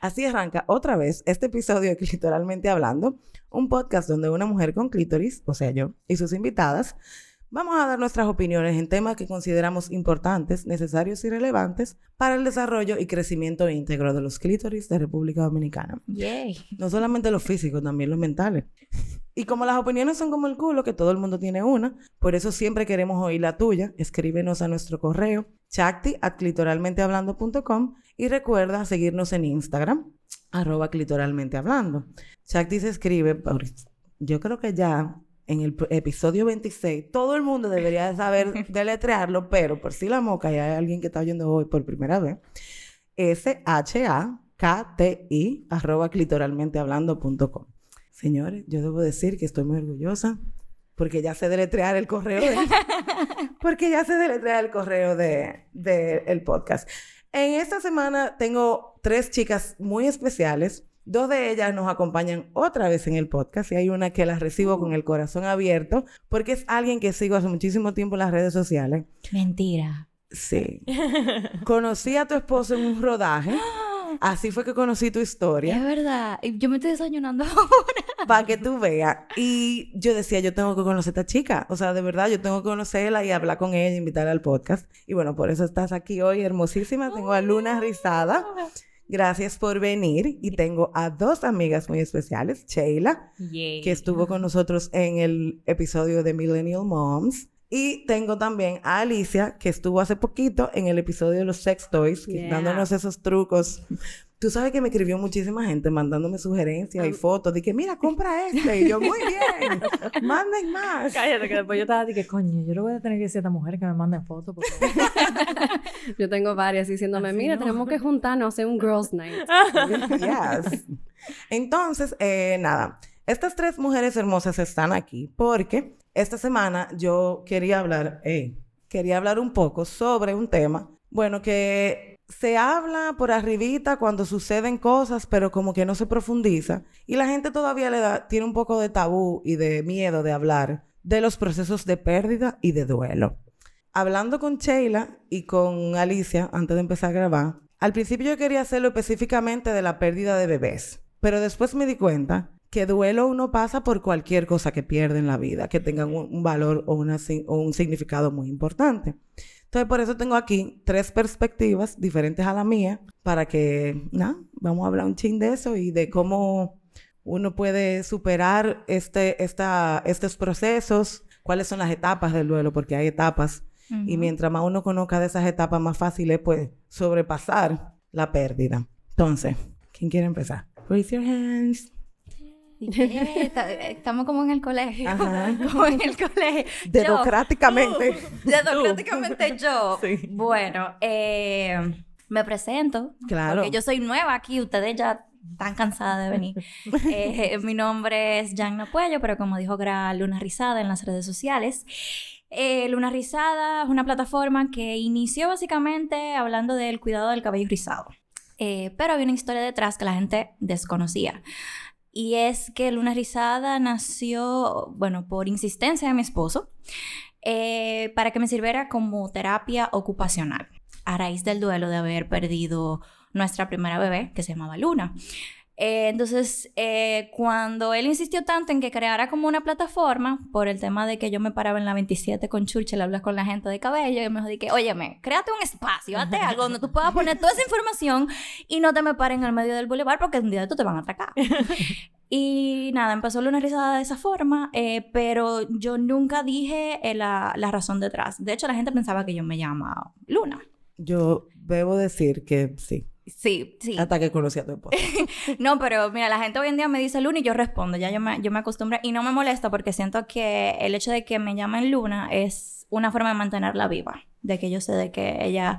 Así arranca otra vez este episodio de Clitoralmente Hablando, un podcast donde una mujer con clítoris, o sea yo, y sus invitadas, vamos a dar nuestras opiniones en temas que consideramos importantes, necesarios y relevantes para el desarrollo y crecimiento íntegro de los clítoris de República Dominicana. Yay. No solamente los físicos, también los mentales. Y como las opiniones son como el culo, que todo el mundo tiene una, por eso siempre queremos oír la tuya. Escríbenos a nuestro correo chacti.clitoralmentehablando.com y recuerda seguirnos en Instagram, arroba clitoralmentehablando. Chacti se escribe, yo creo que ya en el episodio 26, todo el mundo debería de saber deletrearlo, pero por si la moca y hay alguien que está oyendo hoy por primera vez, S-H-A-K-T-I arroba clitoralmentehablando.com. Señores, yo debo decir que estoy muy orgullosa porque ya sé deletrear el correo de... porque ya sé deletrear el correo de, de el podcast. En esta semana tengo tres chicas muy especiales. Dos de ellas nos acompañan otra vez en el podcast y hay una que la recibo con el corazón abierto porque es alguien que sigo hace muchísimo tiempo en las redes sociales. Mentira. Sí. Conocí a tu esposo en un rodaje. Así fue que conocí tu Es historia. verdad. Y Yo me estoy desayunando Para que tú veas. Y yo decía, yo tengo que conocer a esta chica. O sea, de verdad, yo tengo que conocerla y hablar con ella, invitarla al podcast. Y bueno, por eso estás aquí hoy, hermosísima. Tengo a Luna Rizada. Gracias por venir. Y tengo a dos amigas muy especiales. Sheila, que estuvo con nosotros en el episodio de Millennial Moms. Y tengo también a Alicia, que estuvo hace poquito en el episodio de los sex toys, Yeah. dándonos esos trucos. Tú sabes que me escribió muchísima gente mandándome sugerencias y fotos. Dije, mira, compra este. Y yo, muy bien. Manden más. Cállate, que después yo estaba de que, coño, yo le voy a tener que decir a esta mujer que me manden fotos. porque- Yo tengo varias diciéndome, Así mira, no. tenemos que juntarnos a hacer un girls night. Yes. Entonces, eh, nada, estas tres mujeres hermosas están aquí porque esta semana yo quería hablar, eh, quería hablar un poco sobre un tema, bueno, que se habla por arribita cuando suceden cosas, pero como que no se profundiza y la gente todavía le da, tiene un poco de tabú y de miedo de hablar de los procesos de pérdida y de duelo. Hablando con Sheila y con Alicia antes de empezar a grabar, al principio yo quería hacerlo específicamente de la pérdida de bebés, pero después me di cuenta que duelo uno pasa por cualquier cosa que pierde en la vida, que tenga un, valor o un significado muy importante. Entonces, por eso tengo aquí tres perspectivas diferentes a la mía, para que, nada, vamos a hablar un chin de eso y de cómo uno puede superar este, esta, estos procesos, cuáles son las etapas del duelo, porque hay etapas y Ujú. mientras más uno conozca de esas etapas, más fácil es pues sobrepasar la pérdida. Entonces, ¿quién quiere empezar? Raise your hands. Eh, está- Estamos como en el colegio. Ajá. como en el colegio. Yo. Democráticamente. Democráticamente yo. Sí. Bueno, eh, me presento. Claro. Porque yo soy nueva aquí. Ustedes ya están cansadas de venir. Eh, mi nombre es Jan Puello, pero como dijo Gra, Luna Rizada en las redes sociales. Eh, Luna Rizada es una plataforma que inició básicamente hablando del cuidado del cabello rizado. Eh, pero había una historia detrás que la gente desconocía. Y es que Luna Rizada nació, bueno, por insistencia de mi esposo, eh, para que me sirviera como terapia ocupacional, a raíz del duelo de haber perdido nuestra primera bebé, que se llamaba Luna. Eh, entonces, eh, cuando él insistió tanto en que creara como una plataforma, por el tema de que yo me paraba en la 27 con Churchill a hablar con la gente de cabello, y me dijo, que, óyeme, créate un espacio, hazte algo donde tú puedas poner toda esa información y no te me paren en el medio del boulevard porque un día esto te van a atracar. Y nada, empezó Luna Rizada de esa forma, eh, pero yo nunca dije eh, la, la razón detrás. De hecho, la gente pensaba que yo me llamaba Luna. Yo debo decir que sí. Sí, sí. Hasta que conocí a tu esposo. No, pero mira, la gente hoy en día me dice Luna y yo respondo. Ya yo me, yo me acostumbré y no me molesta porque siento que el hecho de que me llamen Luna es una forma de mantenerla viva. De que yo sé de que ella...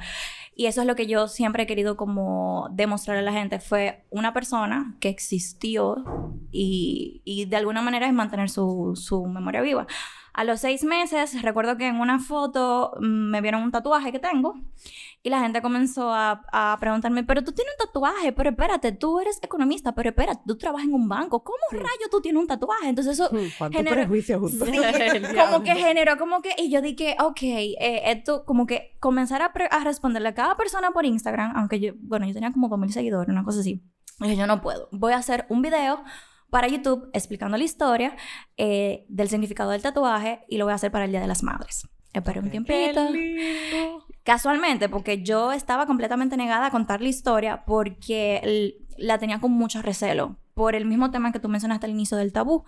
Y eso es lo que yo siempre he querido como demostrarle a la gente. Fue una persona que existió y, y de alguna manera es mantener su, su memoria viva. A los seis meses, recuerdo que en una foto mm, me vieron un tatuaje que tengo y la gente comenzó a, a preguntarme, pero tú tienes un tatuaje, pero espérate, tú eres economista, pero espérate, tú trabajas en un banco, ¿cómo rayo tú tienes un tatuaje? Entonces eso ¿Cuánto generó- prejuicio junto? Sí, como que generó como que, y yo dije, ok, eh, esto como que comenzar a, a responderle a cada persona por Instagram, aunque yo, bueno, yo tenía como 2.000 seguidores, una cosa así. Y yo no puedo, voy a hacer un video para YouTube explicando la historia eh, del significado del tatuaje y lo voy a hacer para el Día de las Madres. Esperé un tiempito. Casualmente, porque yo estaba completamente negada a contar la historia porque la tenía con mucho recelo. Por el mismo tema que tú mencionaste al inicio del tabú.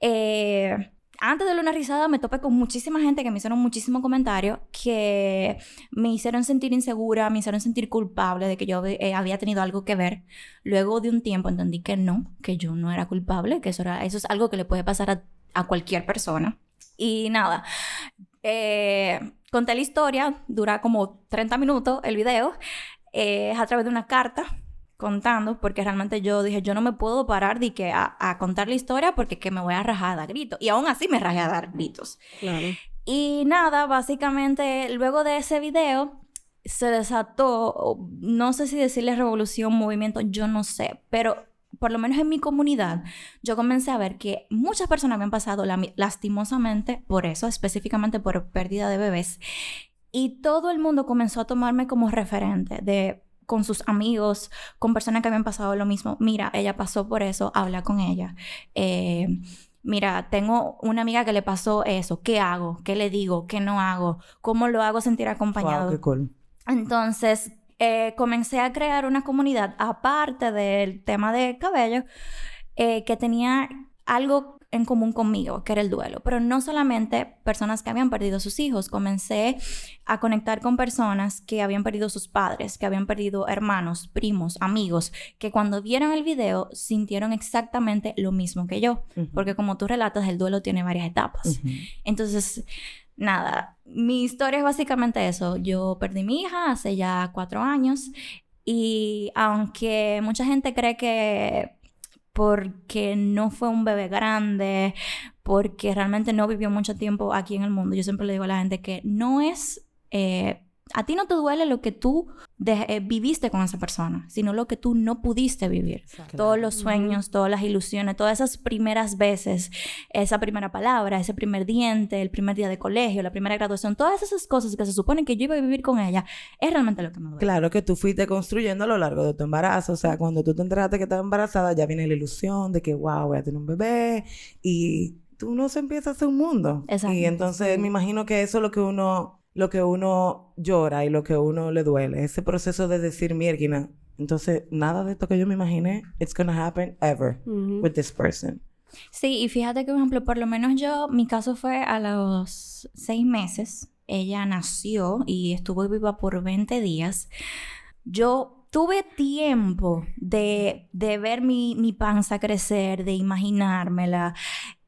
Eh, antes de Luna Rizada me topé con muchísima gente que me hicieron muchísimos comentarios que me hicieron sentir insegura, me hicieron sentir culpable de que yo eh, había tenido algo que ver. Luego de un tiempo entendí que no, que yo no era culpable, que eso, es algo que le puede pasar a, cualquier persona. Y nada, eh, conté la historia, dura como 30 minutos el video, eh, a través de una carta contando, porque realmente yo dije, yo no me puedo parar de que a, a contar la historia porque que me voy a rajar a dar gritos. Y aún así me rajé a dar gritos. Claro. Y nada, básicamente luego de ese video se desató, no sé si decirle revolución, movimiento, yo no sé, pero por lo menos en mi comunidad, yo comencé a ver que muchas personas habían pasado lami- lastimosamente por eso, específicamente por pérdida de bebés. Y todo el mundo comenzó a tomarme como referente de con sus amigos, con personas que habían pasado lo mismo. Mira, ella pasó por eso, habla con ella. Eh, mira, tengo una amiga que le pasó eso. ¿Qué hago? ¿Qué le digo? ¿Qué no hago? ¿Cómo lo hago sentir acompañado? Wow, qué cool. Entonces, eh, comencé a crear una comunidad aparte del tema de cabello eh, que tenía algo en común conmigo, que era el duelo. Pero no solamente personas que habían perdido sus hijos, comencé a conectar con personas que habían perdido sus padres, que habían perdido hermanos, primos, amigos, que cuando vieron el video sintieron exactamente lo mismo que yo. Porque como tú relatas, el duelo tiene varias etapas. Entonces, nada, mi historia es básicamente eso. Yo perdí mi hija hace ya cuatro años y aunque mucha gente cree que porque no fue un bebé grande, porque realmente no vivió mucho tiempo aquí en el mundo, yo siempre le digo a la gente que no es... eh, a ti no te duele lo que tú de- eh, viviste con esa persona, sino lo que tú no pudiste vivir todos los sueños, todas las ilusiones, todas esas primeras veces, esa primera palabra, ese primer diente, el primer día de colegio, la primera graduación, todas esas cosas que se supone que yo iba a vivir con ella, es realmente lo que me duele. Claro que tú fuiste construyendo a lo largo de tu embarazo. O sea, cuando tú te enteraste que estabas embarazada, ya viene la ilusión de que, wow, voy a tener un bebé. Y tú no se empieza a hacer un mundo. Exacto. Y entonces me imagino que eso es lo que uno, lo que uno llora y lo que uno le duele. Ese proceso de decir, mierda. Entonces, nada de esto que yo me imaginé, it's gonna happen ever with this person. Sí, y fíjate que, por ejemplo, por lo menos yo, mi caso fue a los seis meses, ella nació y estuvo viva por 20 días. Yo tuve tiempo de, de ver mi, mi panza crecer, de imaginármela.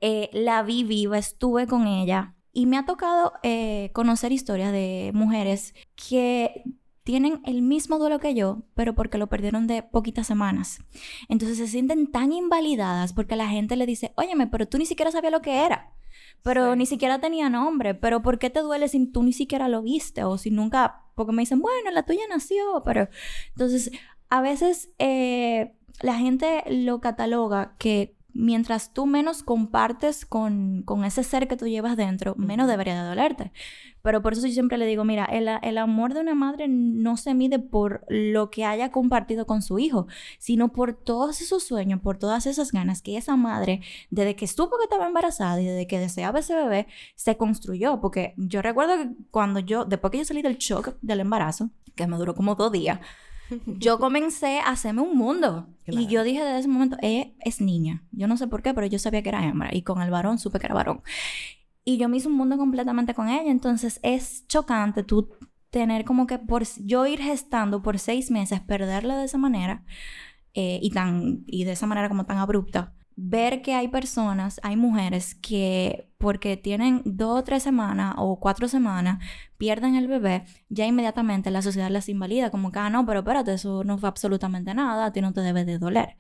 Eh, la vi viva, estuve con ella. Y me ha tocado eh, conocer historias de mujeres que tienen el mismo duelo que yo, pero porque lo perdieron de poquitas semanas. Entonces se sienten tan invalidadas porque la gente le dice, óyeme, pero tú ni siquiera sabías lo que era. Pero Sí. ni siquiera tenía nombre. Pero ¿por qué te duele si tú ni siquiera lo viste? O si nunca... Porque me dicen, bueno, la tuya nació, pero... Entonces, a veces eh, la gente lo cataloga que mientras tú menos compartes con, con ese ser que tú llevas dentro, menos debería de dolerte. Pero por eso yo siempre le digo, mira, el, el amor de una madre no se mide por lo que haya compartido con su hijo, sino por todos esos sueños, por todas esas ganas que esa madre, desde que supo que estaba embarazada y desde que deseaba ese bebé, se construyó. Porque yo recuerdo que cuando yo, después que yo salí del shock del embarazo, que me duró como dos días, yo comencé a hacerme un mundo. Y yo dije desde ese momento, ella es niña. Yo no sé por qué, pero yo sabía que era hembra. Y con el varón supe que era varón. Y yo me hice un mundo completamente con ella. Entonces es chocante tú tener como que por yo ir gestando por seis meses, perderla de esa manera eh, y, tan, y de esa manera como tan abrupta. Ver que hay personas, hay mujeres que porque tienen dos o tres semanas o cuatro semanas, pierden el bebé, ya inmediatamente la sociedad las invalida, como que, ah, no, pero espérate, eso no fue absolutamente nada, a ti no te debe de doler.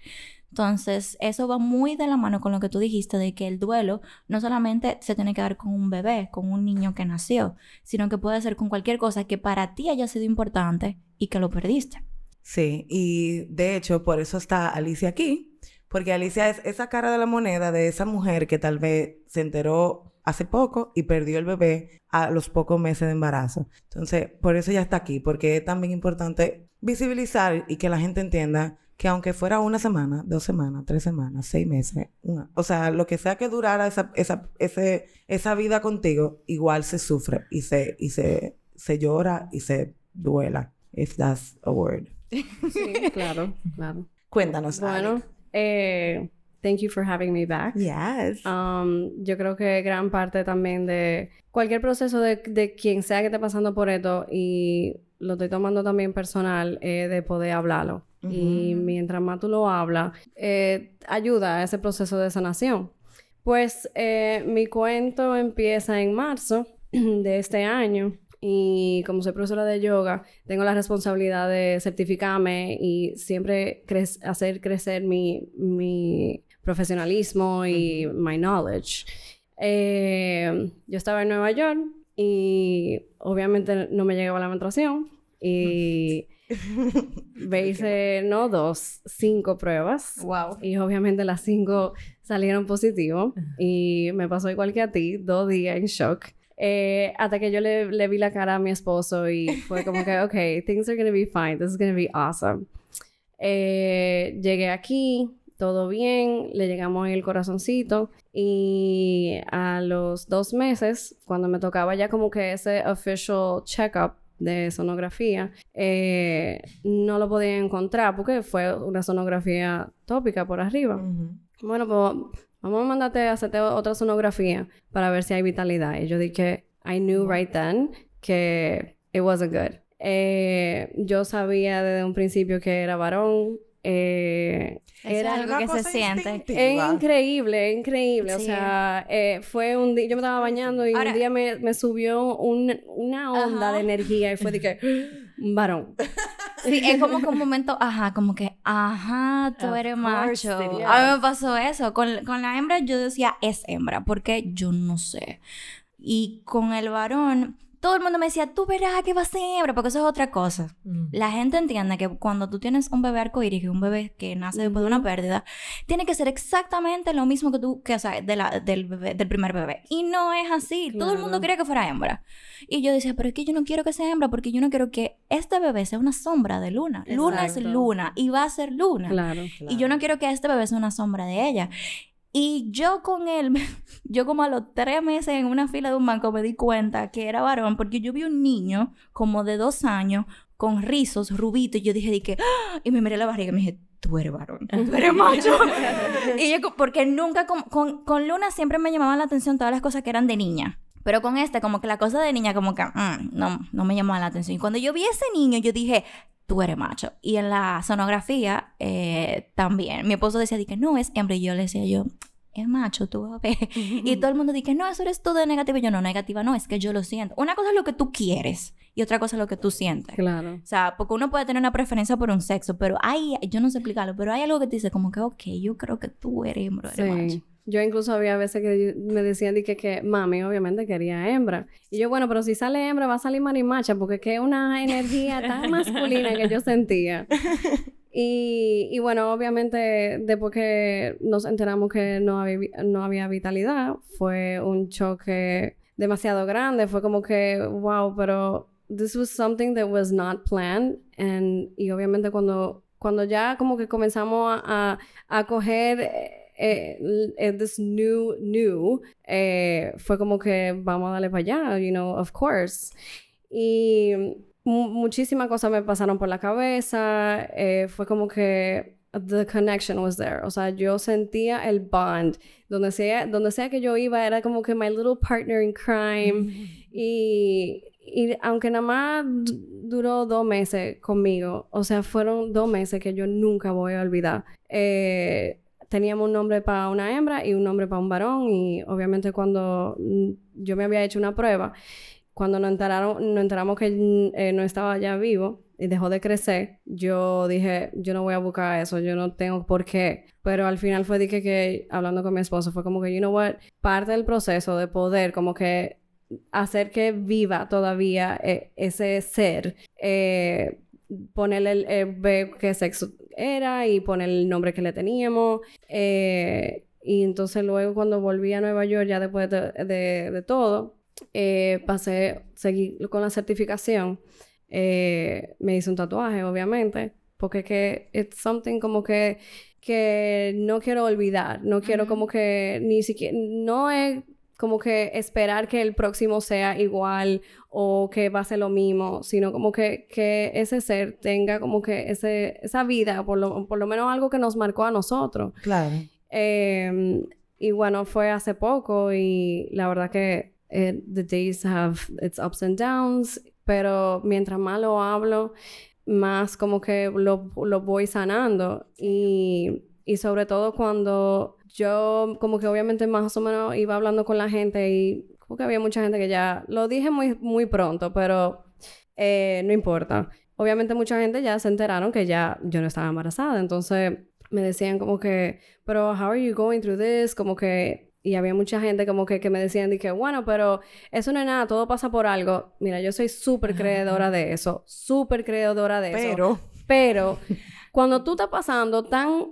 Entonces, eso va muy de la mano con lo que tú dijiste de que el duelo no solamente se tiene que dar con un bebé, con un niño que nació, sino que puede ser con cualquier cosa que para ti haya sido importante y que lo perdiste. Sí, y de hecho, por eso está Alicia aquí, porque Alicia es esa cara de la moneda de esa mujer que tal vez se enteró hace poco y perdió el bebé a los pocos meses de embarazo. Entonces, por eso ya está aquí, porque es también importante visibilizar y que la gente entienda que aunque fuera una semana, dos semanas, tres semanas, seis meses, una, o sea, lo que sea que durara esa, esa, ese, esa vida contigo, igual se sufre y se, y se, se llora y se duela, if that's a word. Sí, claro, claro. Cuéntanos. Bueno, eh, thank you for having me back. Yes. Um, yo creo que gran parte también de cualquier proceso de, de quien sea que esté pasando por esto y lo estoy tomando también personal eh, de poder hablarlo. Y mientras más tú lo hablas, eh, ayuda a ese proceso de sanación. Pues eh, mi cuento empieza en marzo de este año y como soy profesora de yoga, tengo la responsabilidad de certificarme y siempre hacer crecer mi, mi profesionalismo y my knowledge. Eh, yo estaba en Nueva York y obviamente no me llegaba la menstruación y me hice, no dos, cinco pruebas. Wow. Y obviamente las cinco salieron positivos. Y me pasó igual que a ti, dos días en shock. Eh, hasta que yo le, le, vi la cara a mi esposo y fue como que, ok, things are gonna be fine, this is gonna be awesome. Eh, llegué aquí, todo bien, le llegamos el corazoncito y a los dos meses, cuando me tocaba ya como que ese official checkup de sonografía, eh, no lo podía encontrar porque fue una sonografía tópica por arriba. Bueno, pues vamos a mandarte a hacerte otra sonografía para ver si hay vitalidad. Y yo dije, I knew right then que it wasn't good. Eh, yo sabía desde un principio que era varón. Eh, era algo que se siente. Es increíble, es increíble. O sea, eh, fue un día, yo me estaba bañando y un día me, me subió un, una onda de energía y fue de que, varón. Sí, es como que un momento, ajá, como que, ajá, tú eres macho. A mí me pasó eso. Con, con la hembra yo decía, es hembra, porque yo no sé. Y con el varón, todo el mundo me decía, tú verás que va a ser hembra, porque eso es otra cosa. Mm. La gente entiende que cuando tú tienes un bebé arcoíris, un bebé que nace después de una pérdida, tiene que ser exactamente lo mismo que tú, que, o sea, de la, del, del primer bebé. Y no es así. Todo el mundo quería que fuera hembra. Y yo decía, pero es que yo no quiero que sea hembra, porque yo no quiero que este bebé sea una sombra de Luna. Luna es Luna y va a ser Luna. Claro, claro. Y yo no quiero que este bebé sea una sombra de ella. Y yo con él, yo como a los tres meses en una fila de un banco me di cuenta que era varón, porque yo vi un niño como de dos años con rizos, rubito, y yo dije, que, ¡Ah! y me miré la barriga y me dije, tú eres varón, tú eres macho. y yo, porque nunca, con, con, con, Luna siempre me llamaban la atención todas las cosas que eran de niña. Pero con este, como que la cosa de niña, como que, mm, no, no me llamaba la atención. Y cuando yo vi a ese niño, yo dije, tú eres macho. Y en la sonografía eh, también. Mi esposo decía que no es hembra. Y yo le decía yo, es macho, tú vas a ver. Y todo el mundo dice, no, eso eres tú de negativa. Y yo, no, negativa no, es que yo lo siento. Una cosa es lo que tú quieres y otra cosa es lo que tú sientes. Claro. O sea, porque uno puede tener una preferencia por un sexo, pero hay, yo no sé explicarlo, pero hay algo que te dice como que, ok, yo creo que tú eres hembra, eres sí. Yo incluso había veces que me decían que, que mami obviamente quería hembra. Y yo, bueno, pero si sale hembra va a salir marimacha porque es que una energía tan masculina que yo sentía. Y, y, bueno, obviamente después que nos enteramos que no había, no había vitalidad, fue un choque demasiado grande. Fue como que, wow, pero this was something that was not planned. And, y obviamente cuando, cuando ya como que comenzamos a, a coger eh, eh, this new, new, eh, fue como que vamos a darle para allá, you know, of course. Y muchísimas cosas me pasaron por la cabeza, eh, fue como que the connection was there, o sea, yo sentía el bond, donde sea, donde sea que yo iba era como que my little partner in crime y, y aunque nada más duró dos meses conmigo, o sea, fueron dos meses que yo nunca voy a olvidar. Eh, teníamos un nombre para una hembra y un nombre para un varón y obviamente cuando mm, yo me había hecho una prueba, cuando nos, enteraron, nos enteramos que mm, eh, no estaba ya vivo y dejó de crecer, yo dije, yo no voy a buscar eso, yo no tengo por qué. Pero al final fue dije que, hablando con mi esposo, fue como que, you know what, parte del proceso de poder como que hacer que viva todavía eh, ese ser, eh, ponerle el, eh, ver qué sexo era y poner el nombre que le teníamos. eh, y entonces luego cuando volví a Nueva York, ya después de, de- de todo, eh, pasé, seguí con la certificación. Eh, me hice un tatuaje, obviamente, porque es que it's something como que, que no quiero olvidar, no quiero como que ni siquiera, no es como que esperar que el próximo sea igual o que va a ser lo mismo, sino como que, que ese ser tenga como que ese, esa vida, por lo, por lo menos algo que nos marcó a nosotros. Claro. Eh, y bueno, fue hace poco y la verdad que eh, the days have its ups and downs, pero mientras más lo hablo, más como que lo, lo voy sanando y, y sobre todo cuando yo como que obviamente más o menos iba hablando con la gente y como que había mucha gente que ya lo dije muy, muy pronto, pero eh, no importa. Obviamente mucha gente ya se enteraron que ya yo no estaba embarazada, entonces me decían como que, pero how are you going through this? Como que, y había mucha gente como que, que me decían, de que, bueno, pero eso no es nada, todo pasa por algo. Mira, yo soy súper creedora de eso, súper creedora de eso. Pero, Pero cuando tú estás pasando tan,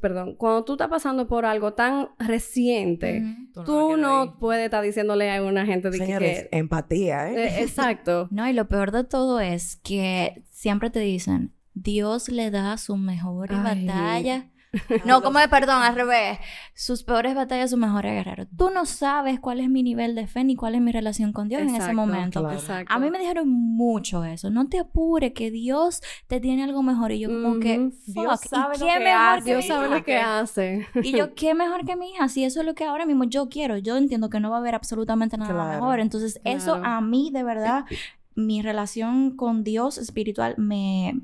perdón, cuando tú estás pasando por algo tan reciente, tú no puedes estar diciéndole a una gente de que- señores, que... empatía, ¿eh? Eh, exacto. No, y lo peor de todo es que siempre te dicen, Dios le da sus mejores Ay. No, como de perdón, al revés. Sus peores batallas, sus mejores guerreros. Tú no sabes cuál es mi nivel de fe ni cuál es mi relación con Dios en ese momento. claro. Exacto. A mí me dijeron mucho eso. No te apures, que Dios te tiene algo mejor. Y yo como que, fuck, Dios sabe ¿y lo qué que mejor hace. que Dios mi sabe hija? lo que hace. Y yo, ¿qué mejor que mi hija? Si eso es lo que ahora mismo yo quiero. Yo entiendo que no va a haber absolutamente nada Claro. mejor. Entonces, eso a mí, de verdad, mi relación con Dios espiritual me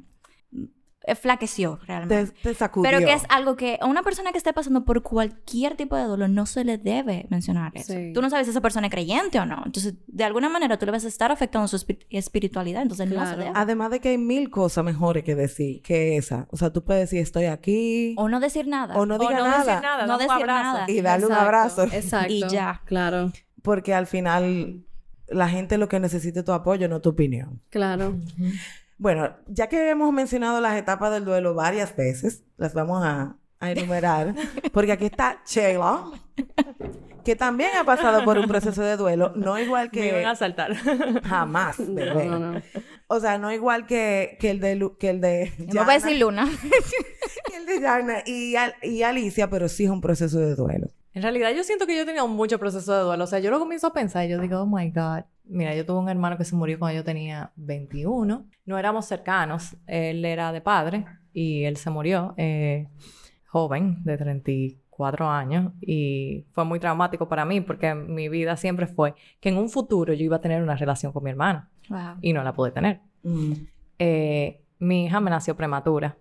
flaqueció realmente. Te, te sacudió. Pero que es algo que a una persona que esté pasando por cualquier tipo de dolor no se le debe mencionar eso. Sí. Tú no sabes si esa persona es creyente o no. Entonces, de alguna manera tú le vas a estar afectando su espi- espiritualidad. Entonces, no se Claro. debe. Además de que hay mil cosas mejores que decir que esa. O sea, tú puedes decir estoy aquí O no decir nada. o no O diga no nada, decir nada, No decir abrazo. nada. y darle un abrazo. Exacto. Y ya. Claro, Porque al final la gente lo que necesita es tu apoyo, no tu opinión. claro. Bueno, ya que hemos mencionado las etapas del duelo varias veces, las vamos a, a enumerar. Porque aquí está Sheila, que también ha pasado por un proceso de duelo, no igual Me iban que a saltar. jamás, bebé. No, no, no. O sea, no igual que, que el de Lu- que el de Me voy a decir Luna. que el de Yana y, Al- y Alicia, pero sí es un proceso de duelo. En realidad, yo siento que yo he tenido mucho proceso de duelo. O sea, yo lo comienzo a pensar y yo digo, oh my God. Mira, yo tuve un hermano que se murió cuando yo tenía 21. No éramos cercanos. Él era de padre y él se murió eh, joven, de 34 años. Y fue muy traumático para mí porque mi vida siempre fue que en un futuro yo iba a tener una relación con mi hermano Wow. y no la pude tener. Mm. Eh, mi hija me nació prematura.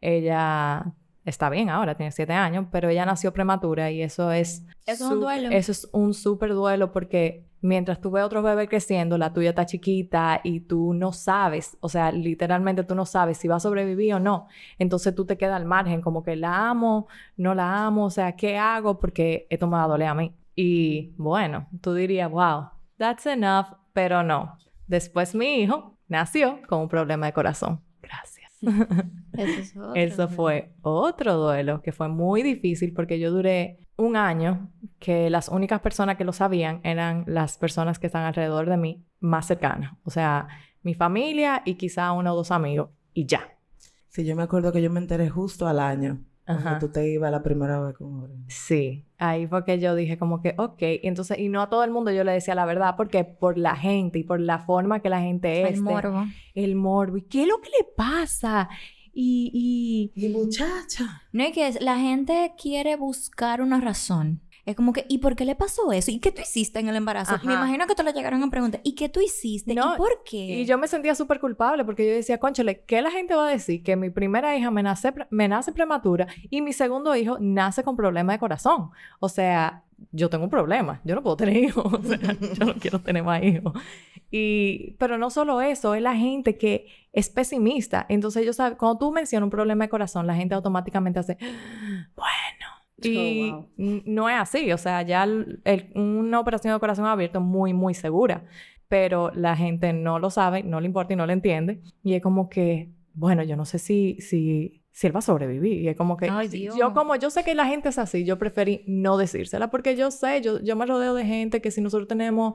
Ella está bien ahora, tiene siete años, pero ella nació prematura y eso es... Eso es un duelo. Eso es un súper duelo porque mientras tú ves a otros bebés creciendo, la tuya está chiquita y tú no sabes, o sea, literalmente tú no sabes si va a sobrevivir o no. Entonces tú te quedas al margen, como que la amo, no la amo, o sea, ¿qué hago? Porque esto me va a doler a mí. Y bueno, tú dirías, wow, that's enough, pero no. Después mi hijo nació con un problema de corazón. Gracias. Eso, es otro Eso fue otro duelo que fue muy difícil porque yo duré un año que las únicas personas que lo sabían eran las personas que están alrededor de mí más cercanas. O sea, mi familia y quizá uno o dos amigos y ya. Sí, yo me acuerdo que yo me enteré justo al año. Cuando Ajá. tú te ibas la primera vez con Jorge. Sí, ahí fue que yo dije como que, ok, y entonces, y no a todo el mundo yo le decía la verdad, porque por la gente y por la forma que la gente es. El de- morbo. El morbo. ¿Y qué es lo que le pasa? Y, y... Y muchacha. No, y que es- la gente quiere buscar una razón. Es como que, ¿y por qué le pasó eso? ¿Y qué tú hiciste en el embarazo? Ajá. Me imagino que te lo llegaron a preguntar, ¿y qué tú hiciste? No, ¿Y por qué? Y yo me sentía súper culpable porque yo decía, conchole, ¿qué la gente va a decir? Que mi primera hija me nace, me nace prematura y mi segundo hijo nace con problema de corazón. O sea, yo tengo un problema. Yo no puedo tener hijos. O sea, yo no quiero tener más hijos. Y, pero no solo eso, es la gente que es pesimista. Entonces, yo sabes, cuando tú mencionas un problema de corazón, la gente automáticamente hace, bueno. Y Oh, wow. n- no es así. O sea, ya el- el- una operación de corazón abierto es muy, muy segura. Pero la gente no lo sabe, no le importa y no le entiende. Y es como que, bueno, yo no sé si, si, si él va a sobrevivir. Y es como que, Ay, yo como yo sé que la gente es así, yo preferí no decírsela porque yo sé, yo, yo me rodeo de gente que si nosotros tenemos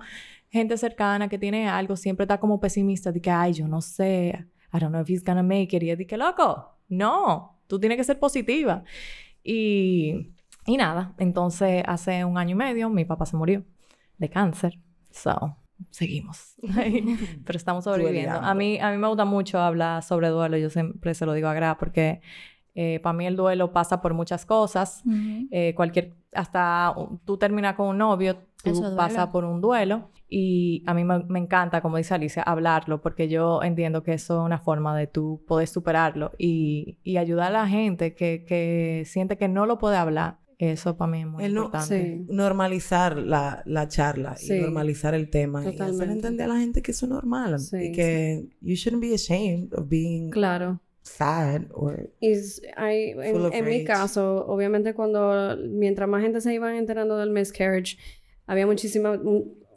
gente cercana que tiene algo, siempre está como pesimista, de que, ay, yo no sé, I don't know if he's gonna make it. Y es de que, loco, no, tú tienes que ser positiva. Y, y nada, entonces hace un año y medio mi papá se murió de cáncer. So, seguimos. Pero estamos sobreviviendo. A mí, a mí me gusta mucho hablar sobre duelo. Yo siempre se lo digo a Gra porque eh, para mí el duelo pasa por muchas cosas. Ujú. Eh, cualquier, hasta tú terminas con un novio, tú pasas por un duelo. Y a mí me, me encanta, como dice Alicia, hablarlo, porque yo entiendo que eso es una forma de tú poder superarlo y, y ayudar a la gente que, que siente que no lo puede hablar. Eso para mí es muy El no- importante. Sí. normalizar la, la charla Sí. y normalizar el tema y hacer Totalmente. entender a la gente que eso es normal Sí, y que you shouldn't be ashamed of being Claro. Sad or Y s- hay- Full en, of en mi caso, obviamente cuando, mientras más gente se iban enterando del miscarriage, había muchísimas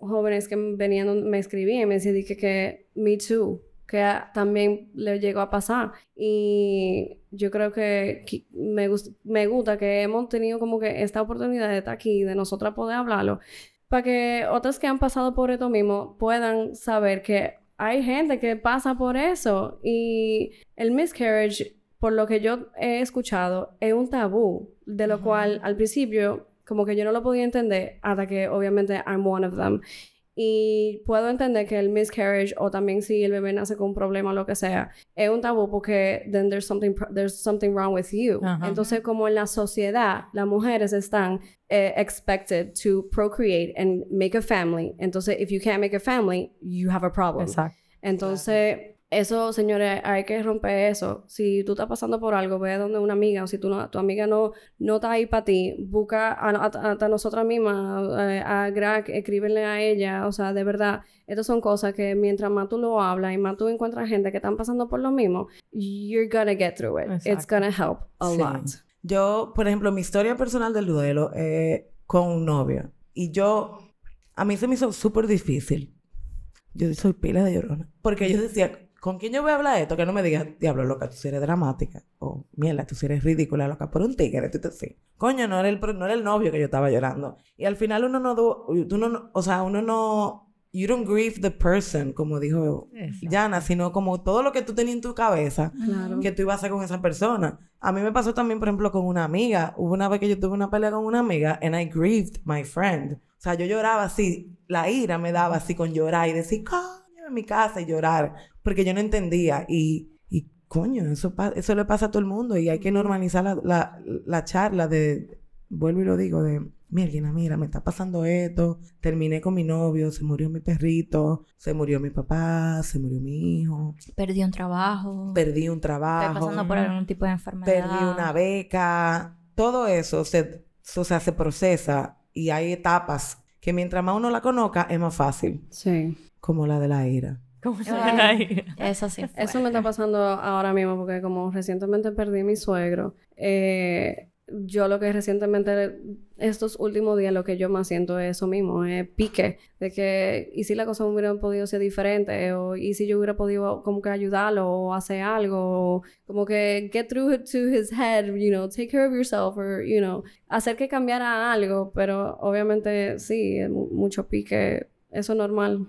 jóvenes que venían, me escribían y me decían de que, que me too, que a- también le llegó a pasar. Y yo creo que, que me, gus- me gusta que hemos tenido como que esta oportunidad de estar aquí, de nosotras poder hablarlo, para que otras que han pasado por esto mismo puedan saber que hay gente que pasa por eso y el miscarriage, por lo que yo he escuchado, es un tabú, de lo cual al principio como que yo no lo podía entender hasta que obviamente I'm one of them. Y puedo entender que el miscarriage o también si el bebé nace con un problema o lo que sea, es un tabú porque then there's something, there's something wrong with you. Ajá. Entonces como en la sociedad las mujeres están eh, expected to procreate and make a family. Entonces if you can't make a family, you have a problem. Exacto. Entonces, eso, señores, hay que romper eso. Si tú estás pasando por algo, ve donde una amiga, o si tú no, tu amiga no, no está ahí para ti, busca a, a- a nosotras mismas, eh, a Greg, escríbele a ella. O sea, de verdad, estas son cosas que mientras más tú lo hablas y más tú encuentras gente que están pasando por lo mismo, you're gonna get through it. It's gonna help a Sí. lot. Yo, por ejemplo, mi historia personal del duelo eh, con un novio. Y yo, a mí se me hizo súper difícil. Yo soy pila de llorona. Porque yo decía, ¿con quién yo voy a hablar de esto? Que no me digas, diablo, loca, tú sí eres dramática. O, mierda, tú sí eres ridícula, loca, por un tigre. Tú te sí. Coño, no era, el, no era el novio que yo estaba llorando. Y al final uno no, du- tú no, o sea, uno no, you don't grieve the person, como dijo. Yana, sino como todo lo que tú tenías en tu cabeza Claro. que tú ibas a hacer con esa persona. A mí me pasó también, por ejemplo, con una amiga. Hubo una vez que yo tuve una pelea con una amiga and I grieved my friend. O sea, yo lloraba así, la ira me daba así con llorar y decir, coño, en mi casa y llorar, porque yo no entendía. Y, y coño, eso, pa- eso le pasa a todo el mundo y hay que normalizar la, la, la charla de, vuelvo y lo digo, de, mira, mira, me está pasando esto, terminé con mi novio, se murió mi perrito, se murió mi papá, se murió mi hijo, Perdí un trabajo. perdí un trabajo. Estoy pasando por algún tipo de enfermedad. perdí una beca, todo eso se, o sea, se procesa y hay etapas que mientras más uno la conozca es más fácil, Sí. como la de la ira. ¿Cómo se Ay. llama ahí? Eso sí fue. Eso me está pasando ahora mismo porque como recientemente perdí a mi suegro, eh, yo lo que recientemente, estos últimos días, lo que yo más siento es eso mismo, es pique, de que, y si la cosa hubiera podido ser diferente, o y si yo hubiera podido como que ayudarlo, o hacer algo, o como que get through it to his head, you know, take care of yourself, or, you know, hacer que cambiara algo, pero obviamente sí, mucho pique, eso es normal.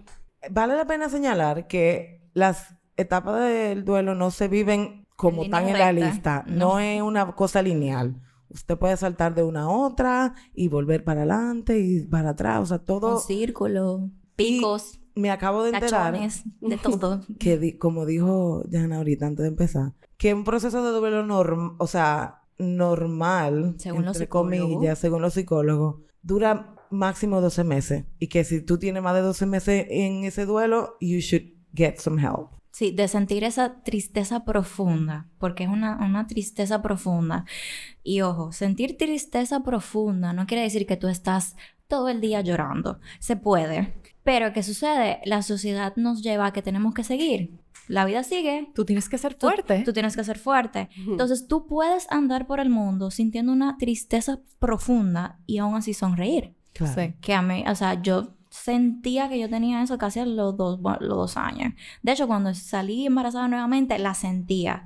Vale la pena señalar que las etapas del duelo no se viven como línea tan en la lista, no. no es una cosa lineal. Usted puede saltar de una a otra y volver para adelante y para atrás, o sea, todo... Un círculo, picos, Me acabo de enterar de todo. que di- como dijo Jana ahorita antes de empezar, que un proceso de duelo normal, o sea, normal, Según los entre psicólogos. comillas, según los psicólogos, dura máximo 12 meses. Y que si tú tienes más de 12 meses en ese duelo, you should get some help. Sí, de sentir esa tristeza profunda, porque es una, una, tristeza profunda. Y ojo, sentir tristeza profunda no quiere decir que tú estás todo el día llorando. Se puede. Pero ¿qué sucede? La sociedad nos lleva a que tenemos que seguir. La vida sigue. Tú tienes que ser fuerte. Tú, tú tienes que ser fuerte. Entonces tú puedes andar por el mundo sintiendo una tristeza profunda y aún así sonreír. Claro. Sí. Que a mí, o sea, yo sentía que yo tenía eso casi a los dos, los dos años. De hecho, cuando salí embarazada nuevamente, la sentía.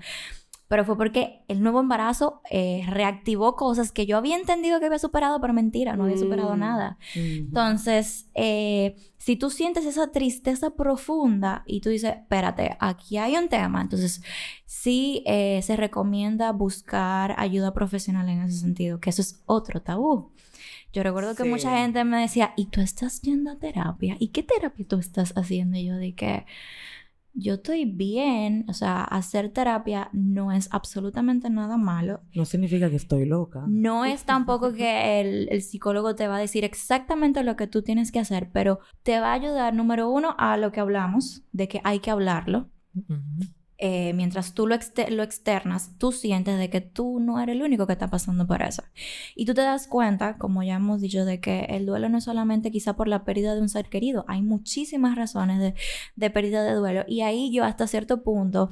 Pero fue porque el nuevo embarazo eh, reactivó cosas que yo había entendido que había superado, pero mentira, no había superado Mm. nada. Ujú. Entonces, eh, si tú sientes esa tristeza profunda y tú dices, espérate, aquí hay un tema, entonces sí eh, se recomienda buscar ayuda profesional en ese sentido, que eso es otro tabú. Yo recuerdo que Sí. mucha gente me decía, ¿y tú estás yendo a terapia? ¿Y qué terapia tú estás haciendo? Y yo dije, yo estoy bien, o sea, hacer terapia no es absolutamente nada malo. No significa que estoy loca. No es tampoco que el, el psicólogo te va a decir exactamente lo que tú tienes que hacer, pero te va a ayudar, número uno, a lo que hablamos, de que hay que hablarlo. Ujú. Eh, mientras tú lo, exter- lo externas, tú sientes de que tú no eres el único que está pasando por eso. Y tú te das cuenta, como ya hemos dicho, de que el duelo no es solamente quizá por la pérdida de un ser querido, hay muchísimas razones de, de pérdida de duelo. Y ahí yo hasta cierto punto